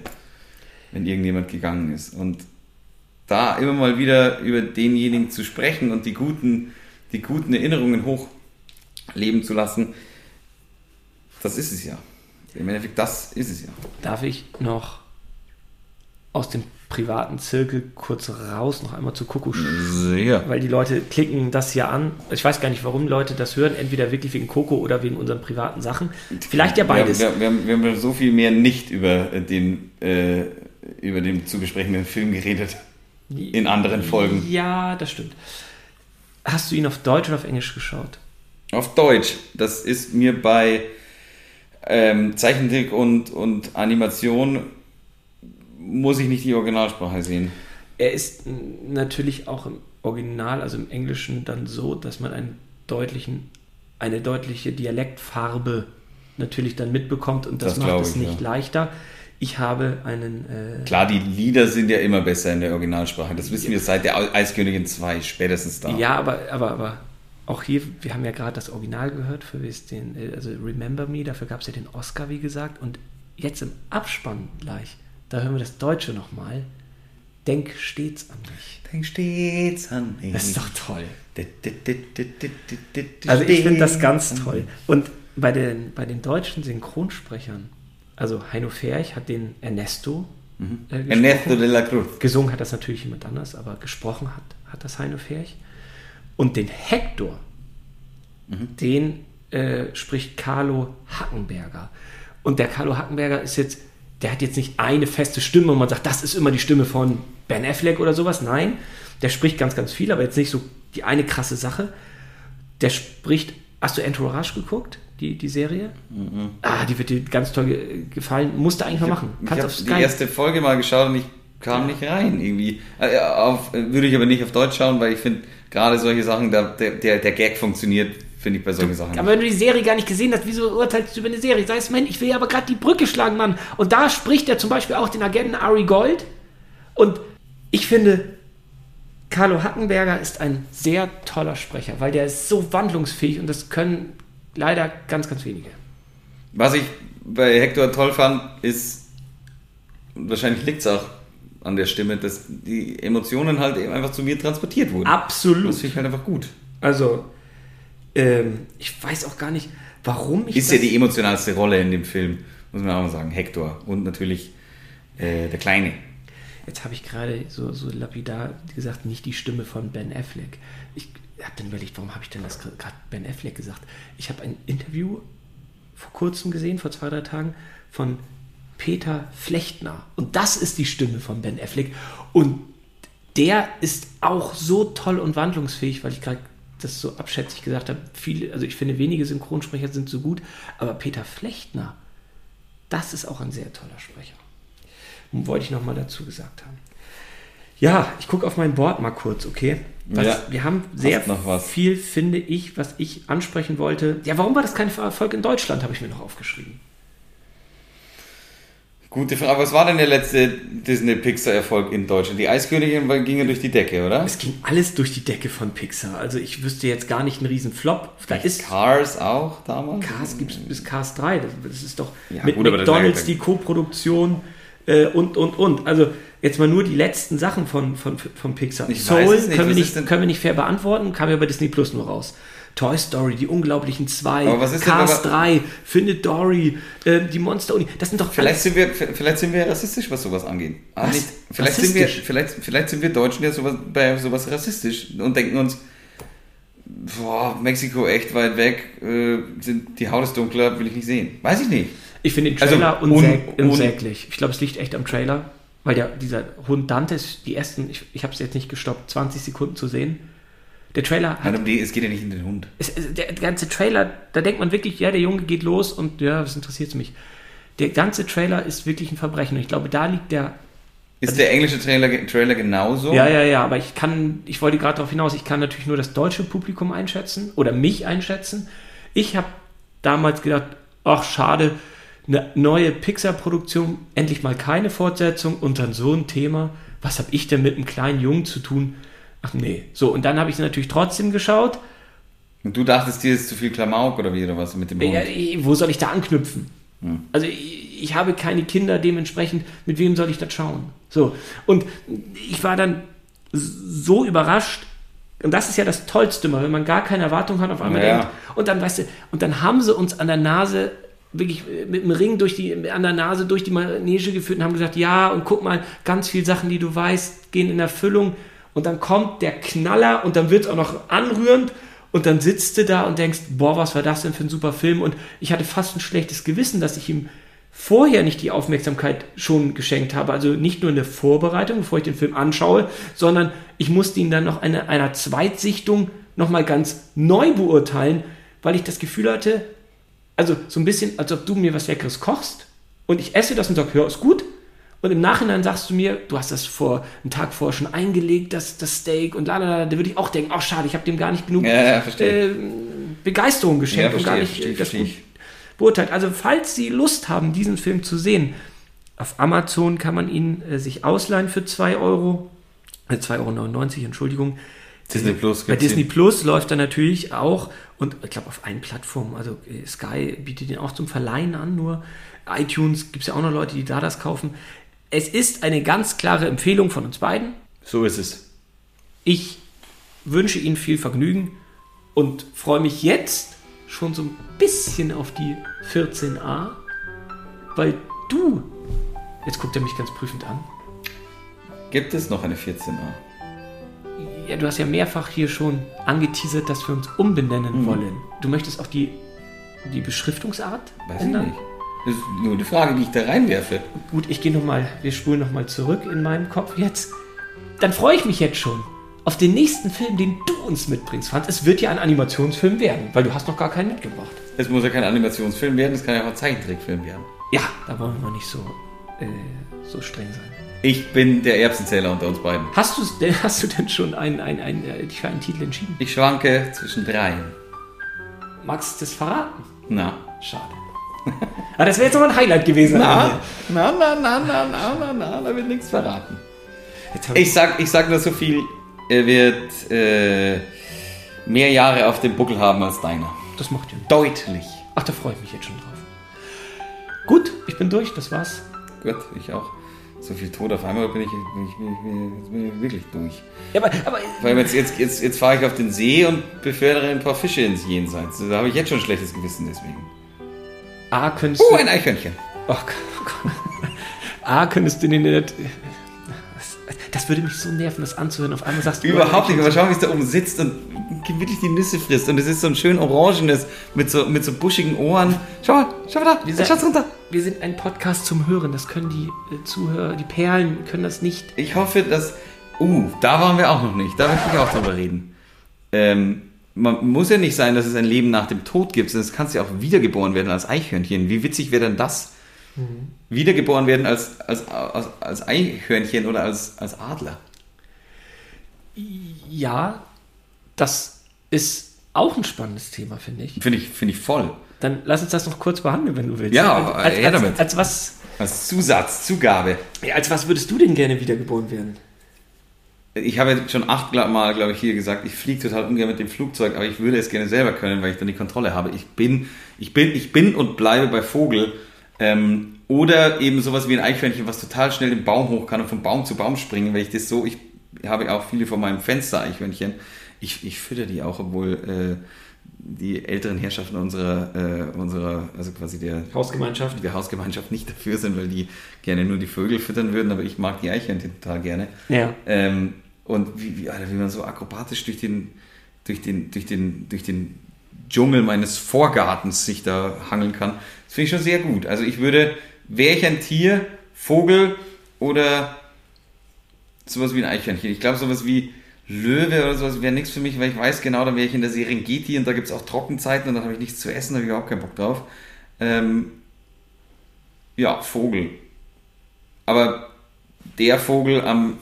wenn irgendjemand gegangen ist. Und da immer mal wieder über denjenigen zu sprechen und die guten, die guten Erinnerungen hochleben zu lassen, das ist es ja. Im Endeffekt, das ist es ja. Darf ich noch aus dem privaten Zirkel kurz raus, noch einmal zu Coco Sehr. weil die Leute klicken das ja an. Ich weiß gar nicht, warum Leute das hören, entweder wirklich wegen Coco oder wegen unseren privaten Sachen. Vielleicht ja beides. Wir, haben- wir, haben, wir haben so viel mehr nicht über äh, den, äh, über den zu besprechenden Film geredet. In anderen Folgen. Ja, das stimmt. Hast du ihn auf Deutsch oder auf Englisch geschaut? Auf Deutsch. Das ist mir bei ähm, Zeichentrick und, und Animation muss ich nicht die Originalsprache sehen. Er ist natürlich auch im Original, also im Englischen, dann so, dass man einen deutlichen, eine deutliche Dialektfarbe natürlich dann mitbekommt und das, Das macht es ich, nicht ja. leichter. Ich habe einen äh, Klar, die Lieder sind ja immer besser in der Originalsprache. Das wissen wir seit der Eiskönigin 2 spätestens da. Ja, aber, aber, aber auch hier, wir haben ja gerade das Original gehört, für den, äh, also Remember Me, dafür gab es ja den Oscar, wie gesagt. Und jetzt im Abspann gleich, da hören wir das Deutsche nochmal. Denk stets an mich. Denk stets an mich. Das ist doch toll. Also Also ich finde das ganz toll. Und bei den, bei den deutschen Synchronsprechern, also Heino Ferch hat den Ernesto äh, gesprochen. Ernesto de la Cruz. Gesungen hat das natürlich jemand anders, aber gesprochen hat, hat das Heino Ferch. Und den Hector, den äh, spricht Carlo Hackenberger. Und der Carlo Hackenberger ist jetzt, der hat jetzt nicht eine feste Stimme und man sagt, das ist immer die Stimme von Ben Affleck oder sowas. Nein, der spricht ganz, ganz viel, aber jetzt nicht so die eine krasse Sache. Der spricht, hast du Entourage geguckt, die, die Serie? Ah, die wird dir ganz toll ge- gefallen. Musst du eigentlich mal machen. Ich habe die erste Folge mal geschaut und ich kam nicht rein irgendwie. Äh, auf, äh, würde ich aber nicht auf Deutsch schauen, weil ich finde, gerade solche Sachen, da, der, der, der Gag funktioniert, finde ich bei solchen Sachen. Aber wenn du die Serie gar nicht gesehen hast, wieso urteilst du über eine Serie? Sagst, Mann, ich will aber gerade die Brücke schlagen, Mann. Und da spricht er zum Beispiel auch den Agenten Ari Gold. Und ich finde, Carlo Hackenberger ist ein sehr toller Sprecher, weil der ist so wandlungsfähig und das können leider ganz, ganz wenige. Was ich bei Hector toll fand, ist Und wahrscheinlich liegt es auch an der Stimme, dass die Emotionen halt eben einfach zu mir transportiert wurden. Absolut. Das finde ich halt einfach gut. Also, ähm, ich weiß auch gar nicht, warum ich Ist ja die emotionalste Rolle in dem Film, muss man auch mal sagen. Hector und natürlich äh, der Kleine. Jetzt habe ich gerade so, so lapidar gesagt, nicht die Stimme von Ben Affleck. Ich habe dann überlegt, warum habe ich denn das gerade Ben Affleck gesagt? Ich habe ein Interview vor kurzem gesehen, vor zwei, drei Tagen, von Peter Flechtner. Und das ist die Stimme von Ben Affleck. Und der ist auch so toll und wandlungsfähig, weil ich gerade das so abschätzig gesagt habe. Viele, also ich finde, wenige Synchronsprecher sind so gut, aber Peter Flechtner, das ist auch ein sehr toller Sprecher. Wollte ich nochmal dazu gesagt haben. Ja, ich gucke auf mein Board mal kurz, okay? Was, Ja. Wir haben sehr viel, finde ich, was ich ansprechen wollte. Ja, warum war das kein Erfolg in Deutschland, habe ich mir noch aufgeschrieben. Gute Frage. Was war denn der letzte Disney-Pixar-Erfolg in Deutschland? Die Eiskönigin ging ja durch die Decke, oder? Es ging alles durch die Decke von Pixar. Also ich wüsste jetzt gar nicht einen riesen Flop. Da ist Cars auch damals? Cars gibt es bis Cars 3. Das, ist doch Ja, mit gut, McDonalds die Co-Produktion äh, und, und, und. Also jetzt mal nur die letzten Sachen von, von, von Pixar. Ich Soul weiß es nicht. Können, wir nicht, denn- können wir nicht fair beantworten, kam ja bei Disney Plus nur raus. Toy Story, die Unglaublichen 2, Aber was ist denn Cars aber- 3, Findet Dory, äh, die Monster Uni. Das sind doch Vielleicht sind, wir, vielleicht sind wir rassistisch, was sowas angeht. Ah, Was? nicht. Vielleicht, sind wir, vielleicht, vielleicht sind wir Deutschen ja sowas, bei sowas rassistisch und denken uns, boah, Mexiko echt weit weg, äh, sind, die Haut ist dunkler, will ich nicht sehen. Weiß ich nicht. Ich finde den Also, Trailer un- unsäg un- unsäglich. Ich glaube, es liegt echt am Trailer, weil der, dieser Hund Dante ist die ersten, ich, ich habe es jetzt nicht gestoppt, 20 Sekunden zu sehen. Der Trailer hat, Nein, um die, es geht ja nicht in den Hund. es, es, der ganze Trailer, da denkt man wirklich, ja, der Junge geht los und ja, was interessiert mich. Der ganze Trailer ist wirklich ein Verbrechen und ich glaube, da liegt der, Ist der englische Trailer, Trailer genauso? ja, ja, ja, aber ich kann, ich wollte gerade darauf hinaus, ich kann natürlich nur das deutsche Publikum einschätzen oder mich einschätzen. Ich habe damals gedacht, ach schade, eine neue Pixar-Produktion, endlich mal keine Fortsetzung und dann so ein Thema. Was habe ich denn mit einem kleinen Jungen zu tun? Ach nee. So, und dann habe ich natürlich trotzdem geschaut. Und du dachtest, dir ist zu viel Klamauk oder wie oder was mit dem Hund? Ja, wo soll ich da anknüpfen? Also ich, ich habe keine Kinder, dementsprechend, mit wem soll ich das schauen? So, und ich war dann so überrascht, und das ist ja das Tollste mal, wenn man gar keine Erwartung hat, auf einmal Ja. denkt, und dann, weißt du, und dann haben sie uns an der Nase wirklich mit dem Ring durch die, an der Nase durch die Manege geführt und haben gesagt, ja, und guck mal, ganz viele Sachen, die du weißt, gehen in Erfüllung. Und dann kommt der Knaller und dann wird es auch noch anrührend und dann sitzt du da und denkst, boah, was war das denn für ein super Film? Und ich hatte fast ein schlechtes Gewissen, dass ich ihm vorher nicht die Aufmerksamkeit schon geschenkt habe. Also nicht nur in der Vorbereitung, bevor ich den Film anschaue, sondern ich musste ihn dann noch eine, einer Zweitsichtung nochmal ganz neu beurteilen, weil ich das Gefühl hatte, also so ein bisschen, als ob du mir was Leckeres kochst und ich esse das und sage, ja, ist gut. Und im Nachhinein sagst du mir, du hast das vor einen Tag vorher schon eingelegt, das, das Steak und lalala, da würde ich auch denken, oh schade, ich habe dem gar nicht genug Ja, ja, äh, Begeisterung geschenkt Ja, und gar nicht verstehe, das verstehe beurteilt. Also falls Sie Lust haben, diesen Film zu sehen, auf Amazon kann man ihn äh, sich ausleihen für 2 Euro, äh, 2,99 Euro, Entschuldigung. Disney Plus Bei Disney. Plus läuft er natürlich auch und ich glaube auf allen Plattformen, also äh, Sky bietet ihn auch zum Verleihen an, nur iTunes gibt es ja auch noch Leute, die da das kaufen. Es ist eine ganz klare Empfehlung von uns beiden. So ist es. Ich wünsche Ihnen viel Vergnügen und freue mich jetzt schon so ein bisschen auf die 14a, weil du, jetzt guckt er mich ganz prüfend an, Gibt es noch eine 14a? Ja, du hast ja mehrfach hier schon angeteasert, dass wir uns umbenennen Mhm. wollen. Du möchtest auch die, die Beschriftungsart Weiß ändern? ich nicht. Das ist nur eine Frage, die ich da reinwerfe. Gut, ich gehe nochmal, wir spulen nochmal zurück in meinem Kopf jetzt. Dann freue ich mich jetzt schon auf den nächsten Film, den du uns mitbringst, Franz. Es wird ja ein Animationsfilm werden, weil du hast noch gar keinen mitgebracht. Es muss ja kein Animationsfilm werden, es kann ja auch ein Zeichentrickfilm werden. Ja, da wollen wir nicht so, äh, so streng sein. Ich bin der Erbsenzähler unter uns beiden. Hast, (laughs) hast du denn schon ein, ein, ein, äh, dich für einen Titel entschieden? Ich schwanke zwischen dreien. Magst du das verraten? Na. Schade. Aber das wäre jetzt noch ein Highlight gewesen. Na, na, na, na, na, na, na, na, da wird nichts verraten. Ich, Ich sag, ich sag nur so viel, er wird äh, mehr Jahre auf dem Buckel haben als deiner. das macht ja nichts. Deutlich. Ach, da freue ich mich jetzt schon drauf. Gut, ich bin durch, das war's. Gut, ich auch. So viel Tod auf einmal bin ich, bin ich, bin ich, bin ich, wirklich durch. Ja, aber, aber Vor allem jetzt, jetzt, jetzt, jetzt fahre ich auf den See und befördere ein paar Fische ins Jenseits. Da habe ich jetzt schon ein schlechtes Gewissen deswegen. A, könntest Oh, du. ein Eichhörnchen. Oh Gott, oh Gott. A, könntest du den in der. Das, das würde mich so nerven, das anzuhören. Auf einmal sagst du. Überhaupt nicht. Aber schau, wie es da oben sitzt und wirklich die Nüsse frisst. Und es ist so ein schön orangenes mit so, mit so buschigen Ohren. Schau mal, schau mal da. Gesagt- Schau's runter. Wir sind ein Podcast zum Hören. Das können die äh, Zuhörer, die Perlen können das nicht. Ich hoffe, dass. Uh, da waren wir auch noch nicht. Da möchte ich auch drüber reden. Ähm, man muss ja nicht sein, dass es ein Leben nach dem Tod gibt, sondern es kannst ja auch wiedergeboren werden als Eichhörnchen. Wie witzig wäre denn das? Wiedergeboren werden als, als, als, als Eichhörnchen oder als, als Adler. Ja, das ist auch ein spannendes Thema, finde ich. Finde ich, finde ich voll. Dann lass uns das noch kurz behandeln, wenn du willst. Ja, als, aber als, her als, damit. als was, Als Zusatz, Zugabe. ja, als was würdest du denn gerne wiedergeboren werden? Ich habe jetzt schon achtmal, glaube ich, hier gesagt, ich fliege total ungern mit dem Flugzeug, aber ich würde es gerne selber können, weil ich dann die Kontrolle habe. Ich bin, ich bin, ich bin und bleibe bei Vogel. Ähm, oder eben sowas wie ein Eichhörnchen, was total schnell den Baum hoch kann und von Baum zu Baum springen, weil ich das so, ich habe auch viele von meinem Fenster Eichhörnchen. Ich, ich fütter die auch, obwohl äh, die älteren Herrschaften unserer, äh, unserer, also quasi der Hausgemeinschaft. der Hausgemeinschaft nicht dafür sind, weil die gerne nur die Vögel füttern würden, aber ich mag die Eichhörnchen total gerne. Ja. Ähm, und wie, wie, Alter, wie man so akrobatisch durch den, durch den, durch den, durch den Dschungel meines Vorgartens sich da hangeln kann, das finde ich schon sehr gut. Also ich würde, wäre ich ein Tier, Vogel oder sowas wie ein Eichhörnchen. Ich glaube, sowas wie Löwe oder sowas wäre nichts für mich, weil ich weiß genau, dann wäre ich in der Serengeti und da gibt es auch Trockenzeiten und dann habe ich nichts zu essen, da habe ich überhaupt keinen Bock drauf. Ähm, ja, Vogel. Aber der Vogel am,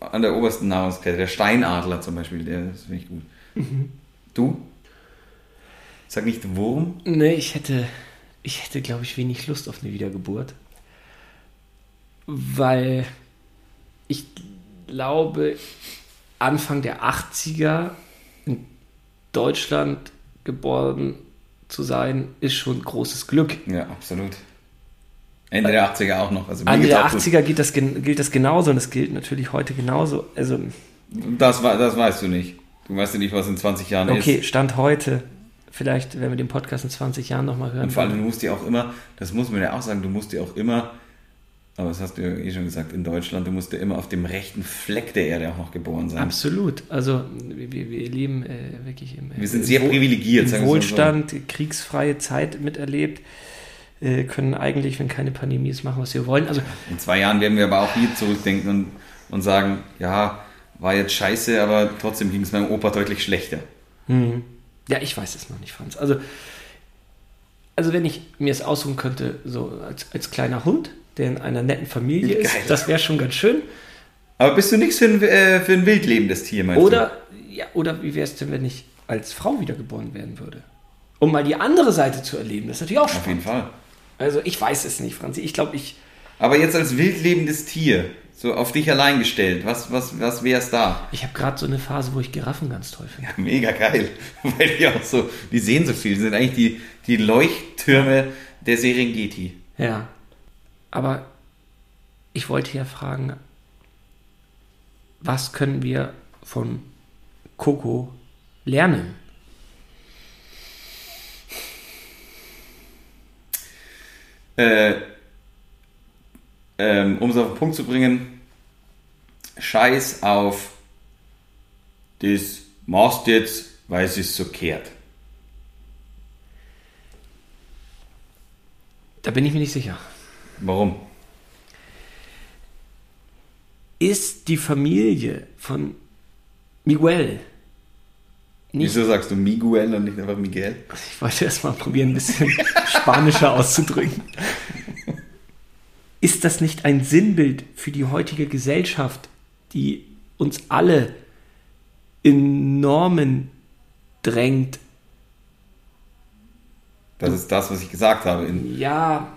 an der obersten Nahrungskette, der Steinadler zum Beispiel, der das finde ich gut. Du? Sag nicht Wurm. Nee, ich hätte, ich hätte, glaube ich, wenig Lust auf eine Wiedergeburt. Weil ich glaube, Anfang der 80er in Deutschland geboren zu sein, ist schon großes Glück. Ja, absolut. Ende der 80er auch noch. Also Ende der auch gut. 80er gilt das, gilt das genauso und es gilt natürlich heute genauso. Also, Das, das weißt du nicht. Du weißt ja nicht, was in 20 Jahren okay, ist. Stand heute. Vielleicht, wenn wir den Podcast in 20 Jahren nochmal hören. Und vor allem, du musst dir auch immer, das muss man ja auch sagen, du musst dir auch immer, aber das hast du ja eh schon gesagt, in Deutschland, du musst ja immer auf dem rechten Fleck der Erde auch noch geboren sein. Absolut. Also wir, wir- leben äh, wirklich im Wir sind sehr privilegiert, im mal so. Wohlstand, kriegsfreie Zeit miterlebt, äh, können eigentlich, wenn keine Pandemie ist, machen, was wir wollen. Also In zwei Jahren werden wir aber auch hier zurückdenken und, und sagen, ja, war jetzt scheiße, aber trotzdem ging es meinem Opa deutlich schlechter. ja, ich weiß es noch nicht, Franz. Also also wenn ich mir es aussuchen könnte, so als, als kleiner Hund, der in einer netten Familie ist, Geil. das wäre schon ganz schön. Aber bist du nichts für ein, äh, für ein wildlebendes Tier, meinst Oder ja, oder wie wäre es denn, wenn ich als Frau wiedergeboren werden würde? Um mal die andere Seite zu erleben, das ist natürlich auch du? Auf jeden spannend. Fall. Also ich weiß es nicht, Franzi. Ich glaube, ich Aber jetzt als wildlebendes Tier, so auf dich allein gestellt, was, was, was wär's da? Ich habe gerade so eine Phase, wo ich Giraffen ganz toll finde. Mega geil. (laughs) Weil die auch so, die sehen so viel, die sind eigentlich die, die Leuchttürme der Serengeti. Ja. Aber ich wollte ja fragen, was können wir von Coco lernen? Äh, ähm, um es auf den Punkt zu bringen, Scheiß auf das machst jetzt, weil es ist so kehrt. Da bin ich mir nicht sicher. Warum? Ist die Familie von Miguel nicht Wieso sagst du Miguel und nicht einfach Miguel? Ich wollte erst mal probieren, ein bisschen (laughs) spanischer auszudrücken. Ist das nicht ein Sinnbild für die heutige Gesellschaft, die uns alle in Normen drängt? Das ist das, was ich gesagt habe. In, Ja,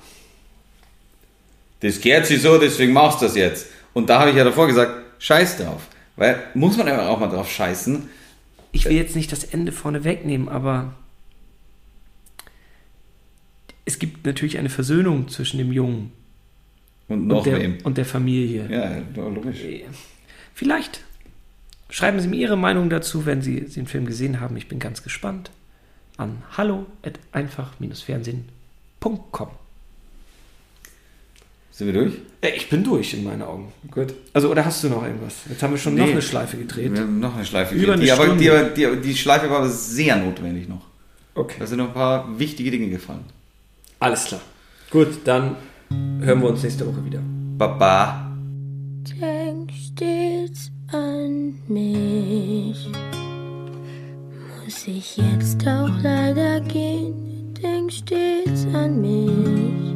das kehrt sich so, deswegen machst du das jetzt. Und da habe ich ja davor gesagt, scheiß drauf. Weil muss man einfach auch mal drauf scheißen. ich will jetzt nicht das Ende vorne wegnehmen, aber es gibt natürlich eine Versöhnung zwischen dem Jungen Und noch und, der, wem. und der Familie. Ja, logisch. Vielleicht schreiben Sie mir Ihre Meinung dazu, wenn Sie den Film gesehen haben. Ich bin ganz gespannt. An hallo at einfach-fernsehen.com. Sind wir durch? Äh, Ich bin durch in meinen Augen. Gut. Also, oder hast du noch irgendwas? Jetzt haben wir schon noch Nee. eine Schleife gedreht. Wir haben noch eine Schleife. Über gedreht. eine die, aber, Stunde. die, aber- die, die Schleife war aber sehr notwendig noch. Okay. Da sind noch ein paar wichtige Dinge gefallen. Alles klar. Gut, dann hören wir uns nächste Woche wieder. Baba. Denk stets an mich. Muss ich jetzt auch leider gehen? Denk stets an mich.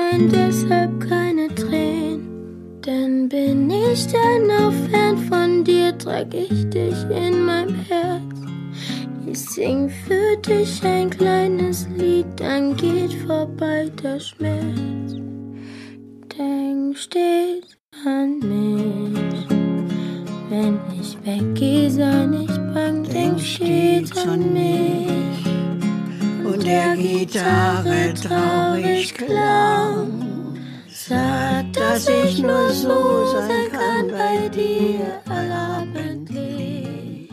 Wenn deshalb keine Tränen, dann bin ich dann auch fern von dir, trag ich dich in meinem Herz. Ich sing für dich ein kleines Lied, dann geht vorbei der Schmerz. Denk stets an mich. Wenn ich weggehe, sei nicht bang, denk stets an mich und der Gitarre traurig klang. Sagt, dass ich nur so sein kann bei dir allabendlich,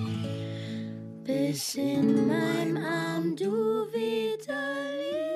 bis in meinem Arm du wieder liegst.